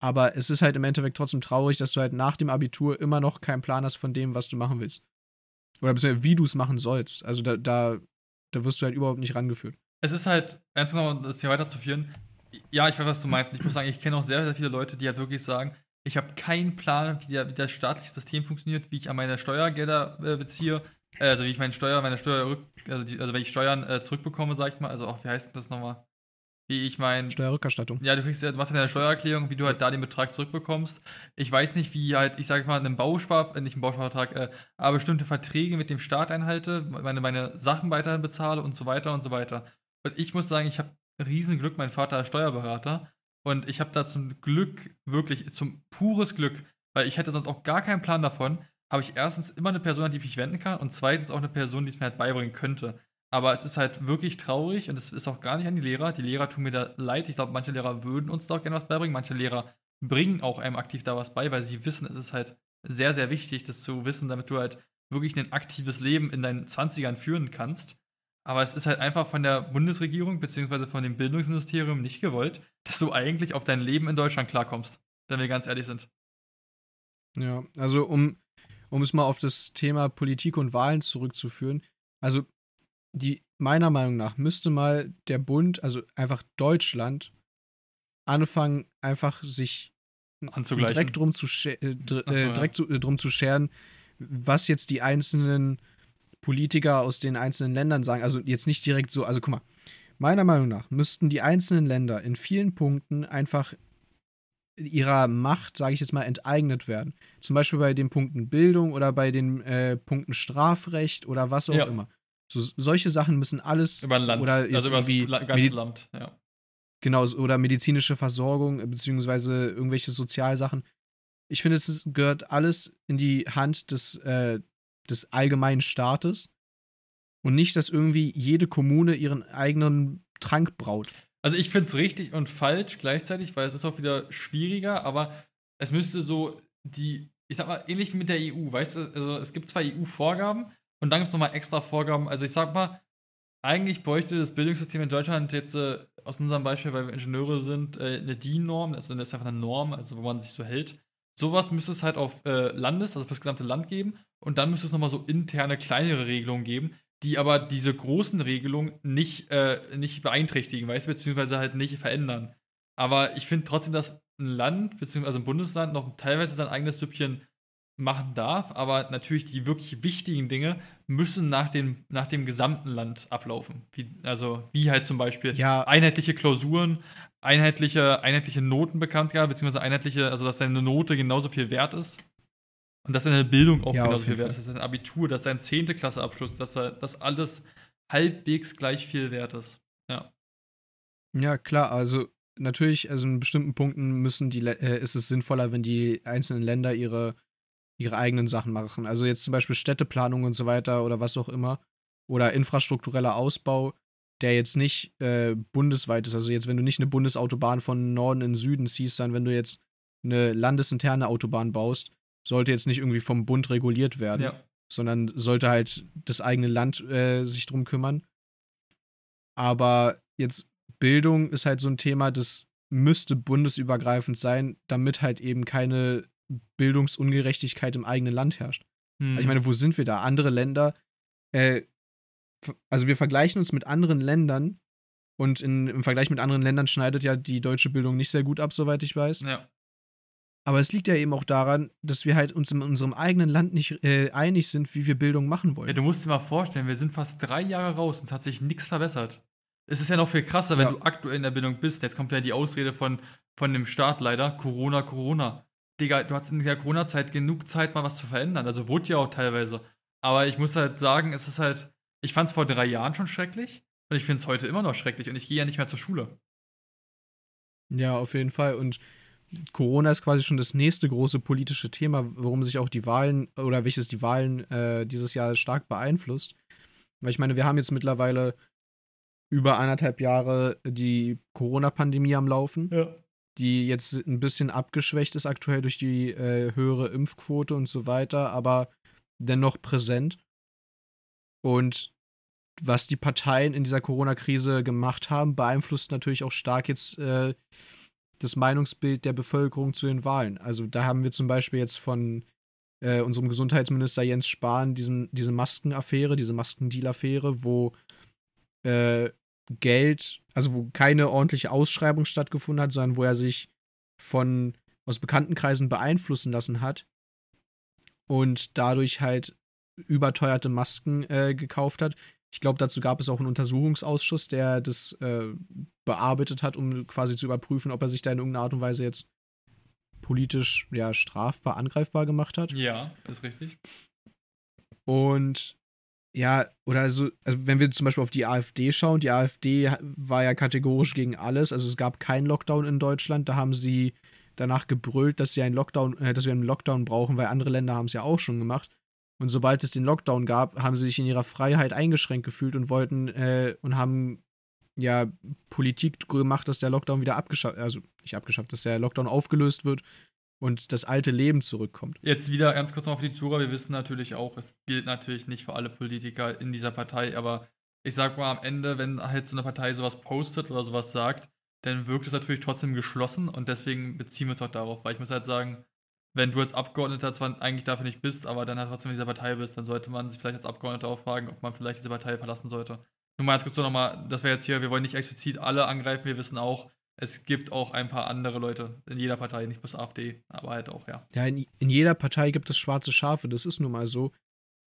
Speaker 1: Aber es ist halt im Endeffekt trotzdem traurig, dass du halt nach dem Abitur immer noch keinen Plan hast von dem, was du machen willst. Oder wie du es machen sollst. Also da, da, da wirst du halt überhaupt nicht rangeführt.
Speaker 2: Es ist halt, ernst genommen, das hier weiterzuführen. Ja, ich weiß, was du meinst. Und ich muss sagen, ich kenne auch sehr, sehr viele Leute, die halt wirklich sagen, ich habe keinen Plan, wie, der, wie das staatliche System funktioniert, wie ich an meine Steuergelder äh, beziehe, also wie ich meine Steuer, meine Steuer, also, die, also wenn ich Steuern äh, zurückbekomme, sag ich mal, also auch, wie heißt das nochmal? wie ich mein.
Speaker 1: Steuerrückerstattung.
Speaker 2: Ja, du kriegst ja, du machst ja deine Steuererklärung, wie du halt da den Betrag zurückbekommst. Ich weiß nicht, wie halt, ich sag mal, einen Bauspar, äh, nicht einen Bausparvertrag, äh, aber bestimmte Verträge mit dem Staat einhalte, meine, meine Sachen weiterhin bezahle und so weiter und so weiter. Und ich muss sagen, ich habe riesen Glück, mein Vater ist Steuerberater. Und ich habe da zum Glück, wirklich zum pures Glück, weil ich hätte sonst auch gar keinen Plan davon, habe ich erstens immer eine Person, an die ich mich wenden kann und zweitens auch eine Person, die es mir halt beibringen könnte. Aber es ist halt wirklich traurig und es ist auch gar nicht an die Lehrer. Die Lehrer tun mir da leid. Ich glaube, manche Lehrer würden uns da auch gerne was beibringen. Manche Lehrer bringen auch einem aktiv da was bei, weil sie wissen, es ist halt sehr, sehr wichtig, das zu wissen, damit du halt wirklich ein aktives Leben in deinen 20ern führen kannst. Aber es ist halt einfach von der Bundesregierung bzw. von dem Bildungsministerium nicht gewollt, dass du eigentlich auf dein Leben in Deutschland klarkommst, wenn wir ganz ehrlich sind.
Speaker 1: Ja, also um, um es mal auf das Thema Politik und Wahlen zurückzuführen. Also die meiner Meinung nach müsste mal der Bund, also einfach Deutschland, anfangen, einfach sich direkt drum zu, äh, dr so, äh, direkt ja. zu, äh, drum zu scheren, was jetzt die einzelnen Politiker aus den einzelnen Ländern sagen. Also jetzt nicht direkt so, also guck mal, meiner Meinung nach müssten die einzelnen Länder in vielen Punkten einfach ihrer Macht, sage ich jetzt mal, enteignet werden. Zum Beispiel bei den Punkten Bildung oder bei den äh, Punkten Strafrecht oder was auch ja. immer. So, solche Sachen müssen alles.
Speaker 2: Über ein Land.
Speaker 1: Oder
Speaker 2: also über das ganze Land, ja.
Speaker 1: Genau, oder medizinische Versorgung, beziehungsweise irgendwelche Sozialsachen. Ich finde, es gehört alles in die Hand des, äh, des allgemeinen Staates. Und nicht, dass irgendwie jede Kommune ihren eigenen Trank braut.
Speaker 2: Also ich finde es richtig und falsch gleichzeitig, weil es ist auch wieder schwieriger, aber es müsste so die, ich sag mal, ähnlich wie mit der EU, weißt du, also es gibt zwar EU-Vorgaben, und dann gibt es nochmal extra Vorgaben. Also ich sag mal, eigentlich bräuchte das Bildungssystem in Deutschland jetzt äh, aus unserem Beispiel, weil wir Ingenieure sind, äh, eine DIN-Norm, also das ist einfach eine Norm, also wo man sich so hält. Sowas müsste es halt auf äh, Landes, also fürs gesamte Land geben. Und dann müsste es nochmal so interne, kleinere Regelungen geben, die aber diese großen Regelungen nicht, äh, nicht beeinträchtigen, weißt du, beziehungsweise halt nicht verändern. Aber ich finde trotzdem, dass ein Land, beziehungsweise ein Bundesland noch teilweise sein eigenes Süppchen machen darf, aber natürlich die wirklich wichtigen Dinge müssen nach dem, nach dem gesamten Land ablaufen. Wie, also wie halt zum Beispiel
Speaker 1: ja.
Speaker 2: einheitliche Klausuren, einheitliche, einheitliche Notenbekanntgabe, beziehungsweise einheitliche, also dass deine Note genauso viel wert ist. Und dass deine Bildung auch
Speaker 1: Ja,
Speaker 2: genauso viel wert ist, dass dein Abitur, dass dein 10. Klasseabschluss, dass da- dass alles halbwegs gleich viel wert ist. Ja.
Speaker 1: Ja, klar, also natürlich, also in bestimmten Punkten müssen die, äh, ist es sinnvoller, wenn die einzelnen Länder ihre, ihre eigenen Sachen machen. Also jetzt zum Beispiel Städteplanung und so weiter oder was auch immer. Oder infrastruktureller Ausbau, der jetzt nicht äh, bundesweit ist. Also jetzt, wenn du nicht eine Bundesautobahn von Norden in Süden ziehst, dann wenn du jetzt eine landesinterne Autobahn baust, sollte jetzt nicht irgendwie vom Bund reguliert werden
Speaker 2: Ja.
Speaker 1: sondern sollte halt das eigene Land äh, sich drum kümmern. Aber jetzt Bildung ist halt so ein Thema, das müsste bundesübergreifend sein, damit halt eben keine Bildungsungerechtigkeit im eigenen Land herrscht.
Speaker 2: Hm.
Speaker 1: Also ich meine, wo sind wir da? Andere Länder, äh, also wir vergleichen uns mit anderen Ländern und in, im Vergleich mit anderen Ländern schneidet ja die deutsche Bildung nicht sehr gut ab, soweit ich weiß.
Speaker 2: ja.
Speaker 1: Aber es liegt ja eben auch daran, dass wir halt uns in unserem eigenen Land nicht äh, einig sind, wie wir Bildung machen wollen.
Speaker 2: ja, du musst dir mal vorstellen, wir sind fast drei Jahre raus und es hat sich nichts verbessert. Es ist ja noch viel krasser, wenn
Speaker 1: Ja.
Speaker 2: du aktuell in der Bildung bist. Jetzt kommt ja die Ausrede von, von dem Staat leider, Corona, Corona. Digga, du hast in der Corona-Zeit genug Zeit, mal was zu verändern. Also wurde ja auch teilweise. Aber ich muss halt sagen, es ist halt, ich fand es vor drei Jahren schon schrecklich und ich finde es heute immer noch schrecklich und ich gehe ja nicht mehr zur Schule.
Speaker 1: Ja, auf jeden Fall. Und Corona ist quasi schon das nächste große politische Thema, worum sich auch die Wahlen oder welches die Wahlen äh, dieses Jahr stark beeinflusst. Weil ich meine, wir haben jetzt mittlerweile über anderthalb Jahre die Corona-Pandemie am Laufen,
Speaker 2: Ja.
Speaker 1: die jetzt ein bisschen abgeschwächt ist aktuell durch die äh, höhere Impfquote und so weiter, aber dennoch präsent. Und was die Parteien in dieser Corona-Krise gemacht haben, beeinflusst natürlich auch stark jetzt äh, das Meinungsbild der Bevölkerung zu den Wahlen. Also da haben wir zum Beispiel jetzt von äh, unserem Gesundheitsminister Jens Spahn diesen, diese Maskenaffäre, diese Maskendeal-Affäre, wo äh, Geld, also wo keine ordentliche Ausschreibung stattgefunden hat, sondern wo er sich von aus Bekanntenkreisen beeinflussen lassen hat und dadurch halt überteuerte Masken äh, gekauft hat. Ich glaube, dazu gab es auch einen Untersuchungsausschuss, der das äh, bearbeitet hat, um quasi zu überprüfen, ob er sich da in irgendeiner Art und Weise jetzt politisch ja strafbar angreifbar gemacht hat.
Speaker 2: Ja, ist richtig.
Speaker 1: Und ja, oder also, also wenn wir zum Beispiel auf die AfD schauen, die AfD war ja kategorisch gegen alles. Also es gab keinen Lockdown in Deutschland. Da haben sie danach gebrüllt, dass sie einen Lockdown, äh, dass wir einen Lockdown brauchen, weil andere Länder haben es ja auch schon gemacht. Und sobald es den Lockdown gab, haben sie sich in ihrer Freiheit eingeschränkt gefühlt und wollten äh, und haben ja Politik gemacht, dass der Lockdown wieder abgeschafft, also nicht abgeschafft, dass der Lockdown aufgelöst wird und das alte Leben zurückkommt.
Speaker 2: Jetzt wieder ganz kurz noch auf die Zuhörer. Wir wissen natürlich auch, es gilt natürlich nicht für alle Politiker in dieser Partei, aber ich sag mal am Ende, wenn halt so eine Partei sowas postet oder sowas sagt, dann wirkt es natürlich trotzdem geschlossen und deswegen beziehen wir uns auch darauf, weil ich muss halt sagen, wenn du als Abgeordneter zwar eigentlich dafür nicht bist, aber dann halt trotzdem in dieser Partei bist, dann sollte man sich vielleicht als Abgeordneter auch fragen, ob man vielleicht diese Partei verlassen sollte. Nur mal ganz kurz so nochmal, das wäre jetzt hier, wir wollen nicht explizit alle angreifen, wir wissen auch, es gibt auch ein paar andere Leute in jeder Partei, nicht bloß AfD, aber halt auch, ja.
Speaker 1: Ja, in, in jeder Partei gibt es schwarze Schafe, das ist nun mal so.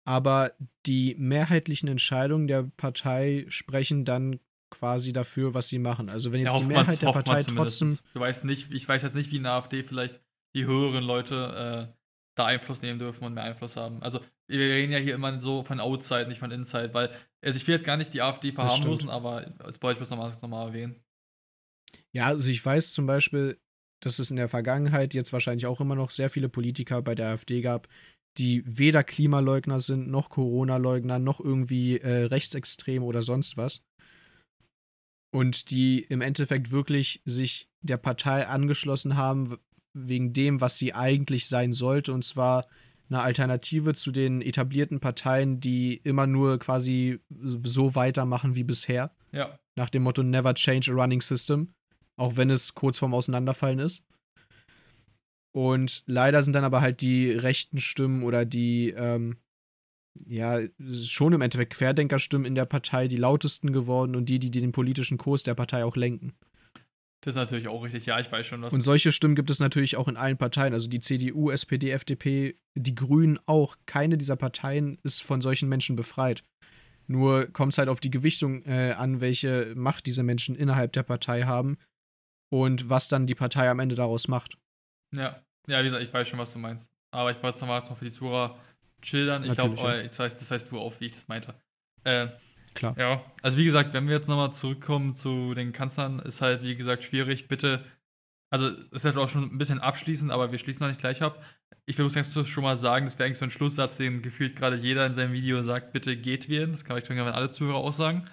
Speaker 1: Aber die mehrheitlichen Entscheidungen der Partei sprechen dann quasi dafür, was sie machen. Also wenn jetzt
Speaker 2: ja,
Speaker 1: die Mehrheit der Partei trotzdem.
Speaker 2: zumindest. Du weißt nicht, ich weiß jetzt nicht, wie in der AfD vielleicht die höheren Leute äh, da Einfluss nehmen dürfen und mehr Einfluss haben. Also wir reden ja hier immer so von Outside, nicht von Inside, weil, also ich will jetzt gar nicht die AfD verharmlosen, aber das wollte ich bloß nochmal noch mal erwähnen.
Speaker 1: Ja, also ich weiß zum Beispiel, dass es in der Vergangenheit jetzt wahrscheinlich auch immer noch sehr viele Politiker bei der AfD gab, die weder Klimaleugner sind, noch Corona-Leugner, noch irgendwie äh, rechtsextrem oder sonst was. Und die im Endeffekt wirklich sich der Partei angeschlossen haben, wegen dem, was sie eigentlich sein sollte, und zwar eine Alternative zu den etablierten Parteien, die immer nur quasi so weitermachen wie bisher
Speaker 2: Ja,
Speaker 1: nach dem Motto Never change a running system, auch wenn es kurz vorm Auseinanderfallen ist. Und leider sind dann aber halt die rechten Stimmen oder die, ähm, ja, schon im Endeffekt Querdenkerstimmen in der Partei die lautesten geworden und die, die den politischen Kurs der Partei auch lenken.
Speaker 2: Das ist natürlich auch richtig. Ja, ich weiß schon, was.
Speaker 1: Und solche Stimmen gibt es natürlich auch in allen Parteien. Also die CDU, SPD, FDP, die Grünen auch. Keine dieser Parteien ist von solchen Menschen befreit. Nur kommt es halt auf die Gewichtung äh, an, welche Macht diese Menschen innerhalb der Partei haben und was dann die Partei am Ende daraus macht.
Speaker 2: ja. ja, wie gesagt, ich weiß schon, was du meinst. Aber ich wollte es nochmal für die Zuhörer schildern. Ich glaube, ja. das, heißt, das weißt du auch, wie ich das meinte. Äh,
Speaker 1: Klar.
Speaker 2: Ja, also wie gesagt, wenn wir jetzt nochmal zurückkommen zu den Kanzlern, ist halt, wie gesagt, schwierig. Bitte, also ist halt auch schon ein bisschen abschließend, aber wir schließen noch nicht gleich ab. Ich will uns schon mal sagen, das wäre eigentlich so ein Schlusssatz, den gefühlt gerade jeder in seinem Video sagt, bitte geht wählen. Das kann ich wenn alle Zuhörer auch sagen.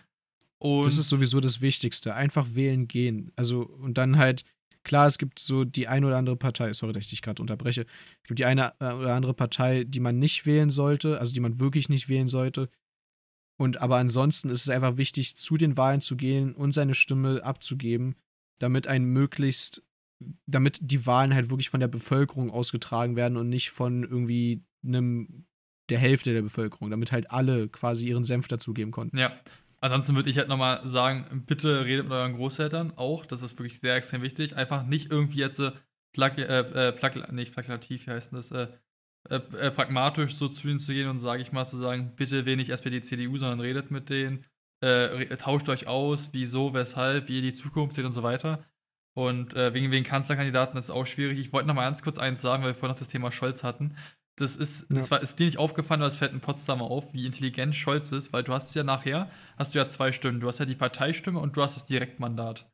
Speaker 1: Und das ist sowieso das Wichtigste. Einfach wählen gehen. Also, und dann halt, klar, es gibt so die eine oder andere Partei, sorry, dass ich dich gerade unterbreche, es gibt die eine oder andere Partei, die man nicht wählen sollte, also die man wirklich nicht wählen sollte. Und aber ansonsten ist es einfach wichtig, zu den Wahlen zu gehen und seine Stimme abzugeben, damit ein möglichst, damit die Wahlen halt wirklich von der Bevölkerung ausgetragen werden und nicht von irgendwie einem der Hälfte der Bevölkerung, damit halt alle quasi ihren Senf dazugeben konnten.
Speaker 2: Ja. Ansonsten würde ich halt nochmal sagen, bitte redet mit euren Großeltern auch. Das ist wirklich sehr extrem wichtig. Einfach nicht irgendwie jetzt äh, plak äh, plak nicht plaklativ, wie heißt das? Äh, äh, äh, pragmatisch so zu ihnen zu gehen und sage ich mal zu sagen, bitte wenig SPD, CDU, sondern redet mit denen, äh, tauscht euch aus, wieso, weshalb, wie ihr die Zukunft seht und so weiter. Und äh, wegen, wegen Kanzlerkandidaten ist es auch schwierig. Ich wollte noch mal ganz kurz eins sagen, weil wir vorhin noch das Thema Scholz hatten. Das ist, ja. das war, ist dir nicht aufgefallen, aber es fällt in Potsdamer auf, wie intelligent Scholz ist, weil du hast ja nachher, hast du ja zwei Stimmen. Du hast ja die Parteistimme und du hast das Direktmandat.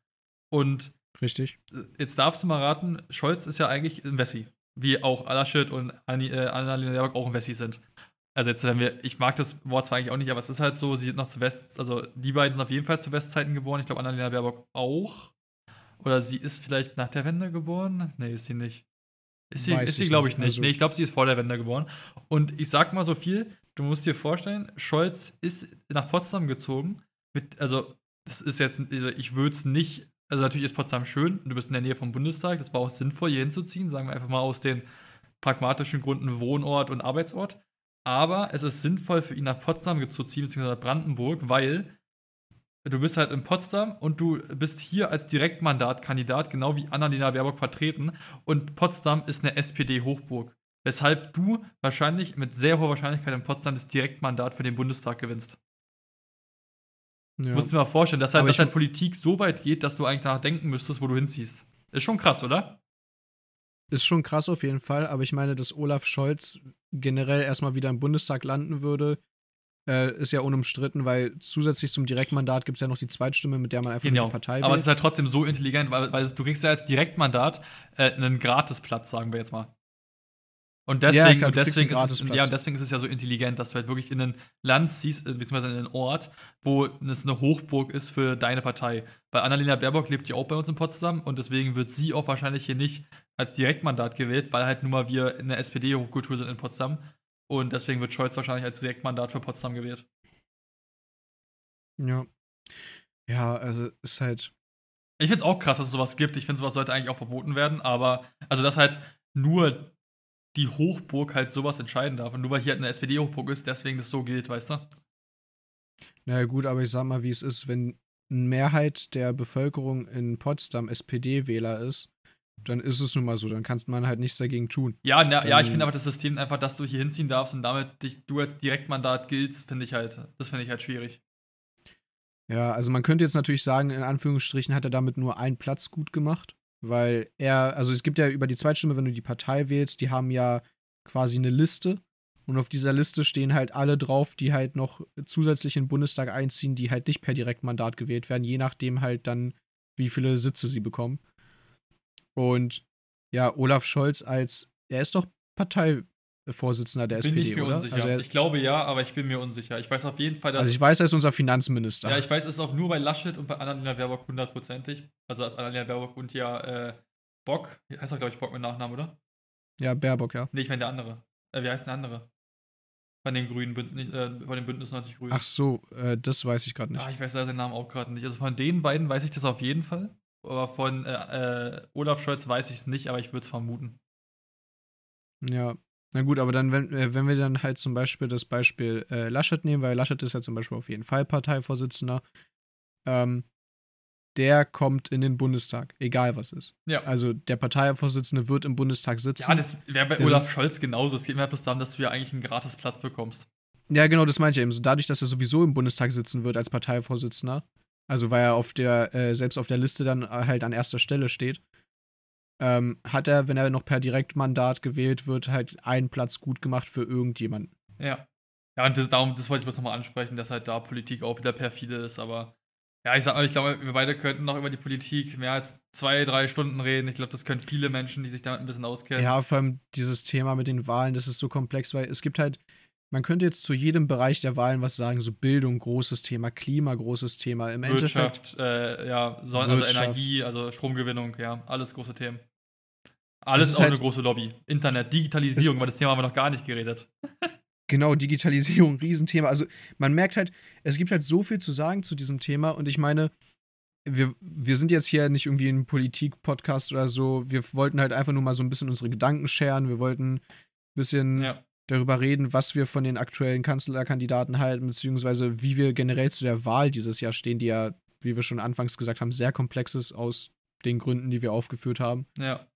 Speaker 2: Und
Speaker 1: Richtig.
Speaker 2: Jetzt darfst du mal raten, Scholz ist ja eigentlich ein Wessi wie auch Alaschet und äh, Annalena Baerbock auch ein Wessi sind. Also jetzt, wenn wir, ich mag das Wort zwar eigentlich auch nicht, aber es ist halt so, sie sind noch zu West, also die beiden sind auf jeden Fall zu Westzeiten geboren. Ich glaube, Annalena Baerbock auch. Oder sie ist vielleicht nach der Wende geboren? Nee, ist sie nicht. Ist sie, ist sie glaube ich, nicht. Also nee, ich glaube, sie ist vor der Wende geboren. Und ich sag mal so viel, du musst dir vorstellen, Scholz ist nach Potsdam gezogen. Mit, also, das ist jetzt, also ich würde es nicht also natürlich ist Potsdam schön, du bist in der Nähe vom Bundestag, das war auch sinnvoll, hier hinzuziehen, sagen wir einfach mal aus den pragmatischen Gründen Wohnort und Arbeitsort. Aber es ist sinnvoll für ihn nach Potsdam zu ziehen, beziehungsweise Brandenburg, weil du bist halt in Potsdam und du bist hier als Direktmandatkandidat, genau wie Annalena Baerbock vertreten. Und Potsdam ist eine SPD-Hochburg. Weshalb du wahrscheinlich mit sehr hoher Wahrscheinlichkeit in Potsdam das Direktmandat für den Bundestag gewinnst. Ja. Musst du dir mal vorstellen, dass halt, dass halt Politik so weit geht, dass du eigentlich nachdenken müsstest, wo du hinziehst. Ist schon krass, oder?
Speaker 1: Ist schon krass auf jeden Fall, aber ich meine, dass Olaf Scholz generell erstmal wieder im Bundestag landen würde, äh, ist ja unumstritten, weil zusätzlich zum Direktmandat gibt es ja noch die Zweitstimme, mit der man einfach genau.
Speaker 2: eine Partei wählt. Aber es ist halt trotzdem so intelligent, weil, weil du kriegst ja als Direktmandat äh, einen Gratisplatz, sagen wir jetzt mal. Und deswegen, ja, klar, und deswegen, ist es, ja, deswegen ist es ja so intelligent, dass du halt wirklich in ein Land ziehst, äh, beziehungsweise in einen Ort, wo es eine Hochburg ist für deine Partei. Weil Annalena Baerbock lebt ja auch bei uns in Potsdam und deswegen wird sie auch wahrscheinlich hier nicht als Direktmandat gewählt, weil halt nur mal wir in der SPD-Hochkultur sind in Potsdam. Und deswegen wird Scholz wahrscheinlich als Direktmandat für Potsdam gewählt.
Speaker 1: Ja. Ja, also ist halt.
Speaker 2: Ich finde es auch krass, dass es sowas gibt. Ich finde, sowas sollte eigentlich auch verboten werden, aber also dass halt nur die Hochburg halt sowas entscheiden darf. Und nur weil hier halt eine SPD-Hochburg ist, deswegen das so gilt, weißt du?
Speaker 1: Naja, gut, aber ich sag mal, wie es ist, wenn eine Mehrheit der Bevölkerung in Potsdam SPD-Wähler ist, dann ist es nun mal so, dann kann man halt nichts dagegen tun.
Speaker 2: Ja, na, ja, ich finde aber das System einfach, dass du hier hinziehen darfst und damit dich, du als Direktmandat giltst, finde ich halt, das finde ich halt schwierig.
Speaker 1: Ja, also man könnte jetzt natürlich sagen, in Anführungsstrichen hat er damit nur einen Platz gut gemacht weil er, also es gibt ja über die Zweitstimme, wenn du die Partei wählst, die haben ja quasi eine Liste und auf dieser Liste stehen halt alle drauf, die halt noch zusätzlich in den Bundestag einziehen, die halt nicht per Direktmandat gewählt werden, je nachdem halt dann, wie viele Sitze sie bekommen. Und ja, Olaf Scholz als, er ist doch Partei, Vorsitzender der bin SPD, ich mir oder?
Speaker 2: Unsicher. Also ich glaube ja, aber ich bin mir unsicher. Ich weiß auf jeden Fall, dass. Also
Speaker 1: ich weiß, er ist unser Finanzminister.
Speaker 2: Ja, ich weiß, es ist auch nur bei Laschet und bei Annalena Baerbock hundertprozentig. Also als Annalena Baerbock und ja äh, Bock. Heißt doch, glaube ich, Bock mit Nachnamen, oder?
Speaker 1: Ja, Baerbock, ja.
Speaker 2: Nee, ich meine der andere. Äh, wie heißt der andere? Von den Grünen, äh, von den Bündnis 90 Grünen.
Speaker 1: Ach so, äh, das weiß ich gerade nicht.
Speaker 2: Ah, ich weiß leider seinen Namen auch gerade nicht. Also von den beiden weiß ich das auf jeden Fall. Aber von äh, äh Olaf Scholz weiß ich es nicht, aber ich würde es vermuten.
Speaker 1: Ja, na gut, aber dann, wenn, äh, wenn wir dann halt zum Beispiel das Beispiel äh, Laschet nehmen, weil Laschet ist ja zum Beispiel auf jeden Fall Parteivorsitzender, ähm, der kommt in den Bundestag, egal was ist. Ja. Also der Parteivorsitzende wird im Bundestag sitzen.
Speaker 2: Ja, das wäre bei das Olaf Scholz genauso. Es geht mir halt bloß darum, dass du ja eigentlich einen gratis Platz bekommst.
Speaker 1: Ja, genau, das meinte ich eben. So, dadurch, dass er sowieso im Bundestag sitzen wird als Parteivorsitzender, also weil er auf der, äh, selbst auf der Liste dann halt an erster Stelle steht, ähm, hat er, wenn er noch per Direktmandat gewählt wird, halt einen Platz gut gemacht für irgendjemanden.
Speaker 2: Ja. Ja, und das, darum, das wollte ich bloß nochmal ansprechen, dass halt da Politik auch wieder perfide ist, aber ja, ich sag mal, ich glaube, wir beide könnten noch über die Politik mehr als zwei, drei Stunden reden. Ich glaube, das können viele Menschen, die sich damit ein bisschen auskennen.
Speaker 1: Ja, vor allem dieses Thema mit den Wahlen, das ist so komplex, weil es gibt halt, man könnte jetzt zu jedem Bereich der Wahlen was sagen, so Bildung, großes Thema, Klima, großes Thema. Im
Speaker 2: Wirtschaft, äh, ja, Sonne, also Energie, also Stromgewinnung, ja, alles große Themen. Alles ist auch halt eine große Lobby. Internet, Digitalisierung, weil das Thema haben wir noch gar nicht geredet. *laughs*
Speaker 1: Genau, Digitalisierung, Riesenthema. Also man merkt halt, es gibt halt so viel zu sagen zu diesem Thema und ich meine, wir, wir sind jetzt hier nicht irgendwie ein Politik-Podcast oder so. Wir wollten halt einfach nur mal so ein bisschen unsere Gedanken scheren. Wir wollten ein bisschen ja. Darüber reden, was wir von den aktuellen Kanzlerkandidaten halten, beziehungsweise wie wir generell zu der Wahl dieses Jahr stehen, die ja, wie wir schon anfangs gesagt haben, sehr komplex ist aus den Gründen, die wir aufgeführt haben.
Speaker 2: Ja.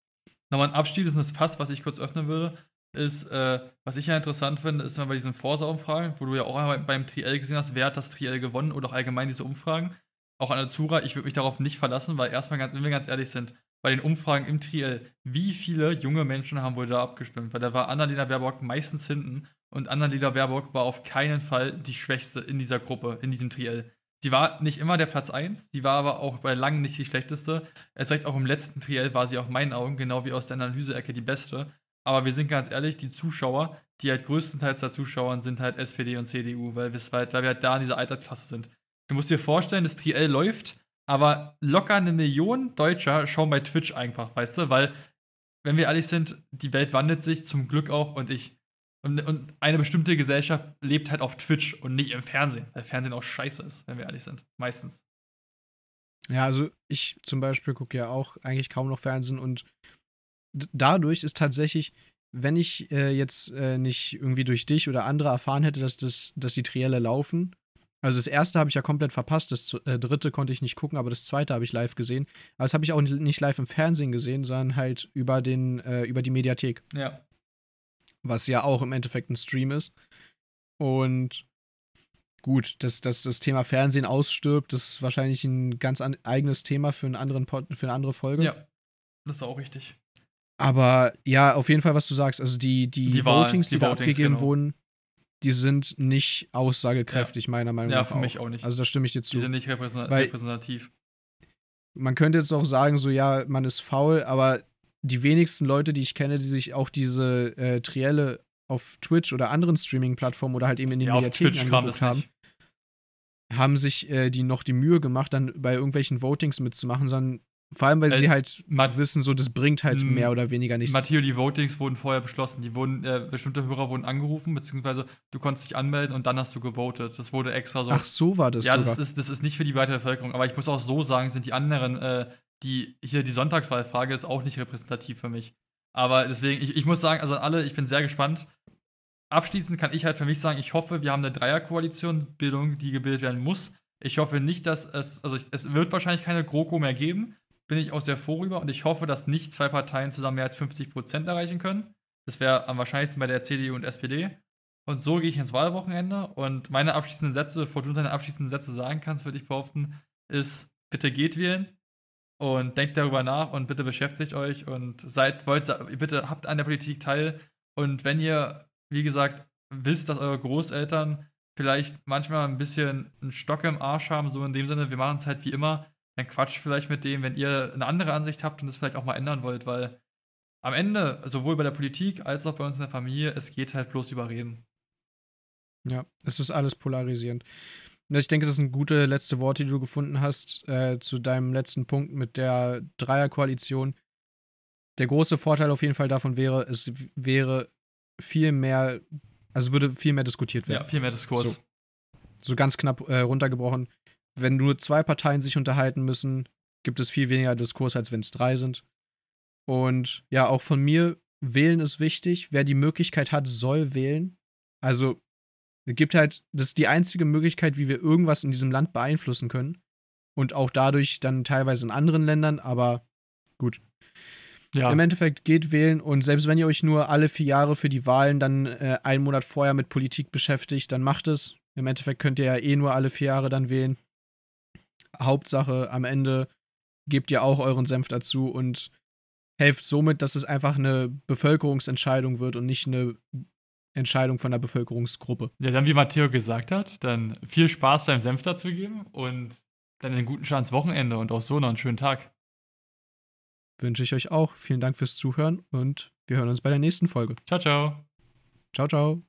Speaker 2: Nochmal ein abschließendes Fass, was ich kurz öffnen würde ist, äh, was ich ja interessant finde, ist mal bei diesen Forsa-Umfragen, wo du ja auch beim Triell gesehen hast, wer hat das Triell gewonnen oder auch allgemein diese Umfragen. Auch an der Zura, ich würde mich darauf nicht verlassen, weil erstmal, wenn wir ganz ehrlich sind, bei den Umfragen im Triell, wie viele junge Menschen haben wohl da abgestimmt? Weil da war Annalena Baerbock meistens hinten und Annalena Baerbock war auf keinen Fall die Schwächste in dieser Gruppe, in diesem Triell. Sie war nicht immer der Platz 1, sie war aber auch bei langem nicht die schlechteste. Es reicht auch im letzten Triell war sie auf meinen Augen, genau wie aus der Analyseecke, die beste. Aber wir sind ganz ehrlich, die Zuschauer, die halt größtenteils der Zuschauer sind halt SPD und CDU, weil, halt, weil wir halt da in dieser Altersklasse sind. Du musst dir vorstellen, das Triell läuft, aber locker eine Million Deutscher schauen bei Twitch einfach, weißt du? Weil, wenn wir ehrlich sind, die Welt wandelt sich zum Glück auch und ich. Und, und eine bestimmte Gesellschaft lebt halt auf Twitch und nicht im Fernsehen, weil Fernsehen auch scheiße ist, wenn wir ehrlich sind. Meistens.
Speaker 1: Ja, also ich zum Beispiel gucke ja auch eigentlich kaum noch Fernsehen und dadurch ist tatsächlich, wenn ich äh, jetzt äh, nicht irgendwie durch dich oder andere erfahren hätte, dass, das, dass die Trielle laufen, also das erste habe ich ja komplett verpasst, das äh, dritte konnte ich nicht gucken, aber das zweite habe ich live gesehen. Aber das habe ich auch nicht live im Fernsehen gesehen, sondern halt über den, äh, über die Mediathek.
Speaker 2: Ja.
Speaker 1: Was ja auch im Endeffekt ein Stream ist. Und gut, dass, dass das Thema Fernsehen ausstirbt, das ist wahrscheinlich ein ganz an, eigenes Thema für, einen anderen Pod, für eine andere Folge.
Speaker 2: Ja, das ist auch richtig.
Speaker 1: Aber ja, auf jeden Fall, was du sagst, also die, die, die Votings, die, die da Votings, abgegeben genau. wurden, die sind nicht aussagekräftig, ja. meiner Meinung nach.
Speaker 2: Ja, für auch. mich auch nicht.
Speaker 1: Also da stimme ich dir zu.
Speaker 2: Die sind nicht repräsentativ.
Speaker 1: Man könnte jetzt auch sagen, so ja, man ist faul, aber die wenigsten Leute, die ich kenne, die sich auch diese äh, Trielle auf Twitch oder anderen Streaming-Plattformen oder halt eben in den ja, Mediatheken angeguckt haben, haben sich äh, die noch die Mühe gemacht, dann bei irgendwelchen Votings mitzumachen, sondern vor allem, weil äh, sie halt Matt, wissen, so das bringt halt mehr oder weniger nichts.
Speaker 2: Matteo, die Votings wurden vorher beschlossen. Die wurden, äh, bestimmte Hörer wurden angerufen, beziehungsweise du konntest dich anmelden und dann hast du gewotet. Das wurde extra so.
Speaker 1: Ach, so war das.
Speaker 2: Ja, sogar. das ist, das ist nicht für die weitere Bevölkerung. Aber ich muss auch so sagen, sind die anderen, äh, die hier die Sonntagswahlfrage ist auch nicht repräsentativ für mich. Aber deswegen, ich, ich muss sagen, also alle, ich bin sehr gespannt. Abschließend kann ich halt für mich sagen, ich hoffe, wir haben eine Dreierkoalition, Bildung, die gebildet werden muss. Ich hoffe nicht, dass es, also es wird wahrscheinlich keine GroKo mehr geben bin ich auch sehr froh rüber und ich hoffe, dass nicht zwei Parteien zusammen mehr als 50 Prozent erreichen können. Das wäre am wahrscheinlichsten bei der CDU und SPD. Und so gehe ich ins Wahlwochenende und meine abschließenden Sätze, bevor du deine abschließenden Sätze sagen kannst, würde ich behaupten, ist, bitte geht wählen und denkt darüber nach und bitte beschäftigt euch und seid, wollt, bitte habt an der Politik teil. Und wenn ihr, wie gesagt, wisst, dass eure Großeltern vielleicht manchmal ein bisschen einen Stock im Arsch haben, so in dem Sinne, wir machen es halt wie immer, dann quatscht vielleicht mit dem, wenn ihr eine andere Ansicht habt und das vielleicht auch mal ändern wollt, weil am Ende, sowohl bei der Politik als auch bei uns in der Familie, es geht halt bloß über Reden.
Speaker 1: Ja, es ist alles polarisierend. Ich denke, das sind gute letzte Worte, die du gefunden hast äh, zu deinem letzten Punkt mit der Dreierkoalition. Der große Vorteil auf jeden Fall davon wäre, es wäre viel mehr, also würde viel mehr diskutiert werden.
Speaker 2: Ja, viel mehr Diskurs.
Speaker 1: So, so ganz knapp äh, runtergebrochen wenn nur zwei Parteien sich unterhalten müssen, gibt es viel weniger Diskurs, als wenn es drei sind. Und ja, auch von mir, wählen ist wichtig. Wer die Möglichkeit hat, soll wählen. Also, es gibt halt, das ist die einzige Möglichkeit, wie wir irgendwas in diesem Land beeinflussen können. Und auch dadurch dann teilweise in anderen Ländern, aber gut. Ja. Im Endeffekt geht wählen und selbst wenn ihr euch nur alle vier Jahre für die Wahlen dann äh, einen Monat vorher mit Politik beschäftigt, dann macht es. Im Endeffekt könnt ihr ja eh nur alle vier Jahre dann wählen. Hauptsache am Ende gebt ihr auch euren Senf dazu und helft somit, dass es einfach eine Bevölkerungsentscheidung wird und nicht eine Entscheidung von der Bevölkerungsgruppe.
Speaker 2: Ja, dann, wie Matteo gesagt hat, dann viel Spaß beim Senf dazu geben und dann einen guten Start ins Wochenende und auch so noch einen schönen Tag.
Speaker 1: Wünsche ich euch auch. Vielen Dank fürs Zuhören und wir hören uns bei der nächsten Folge.
Speaker 2: Ciao, ciao.
Speaker 1: Ciao, ciao.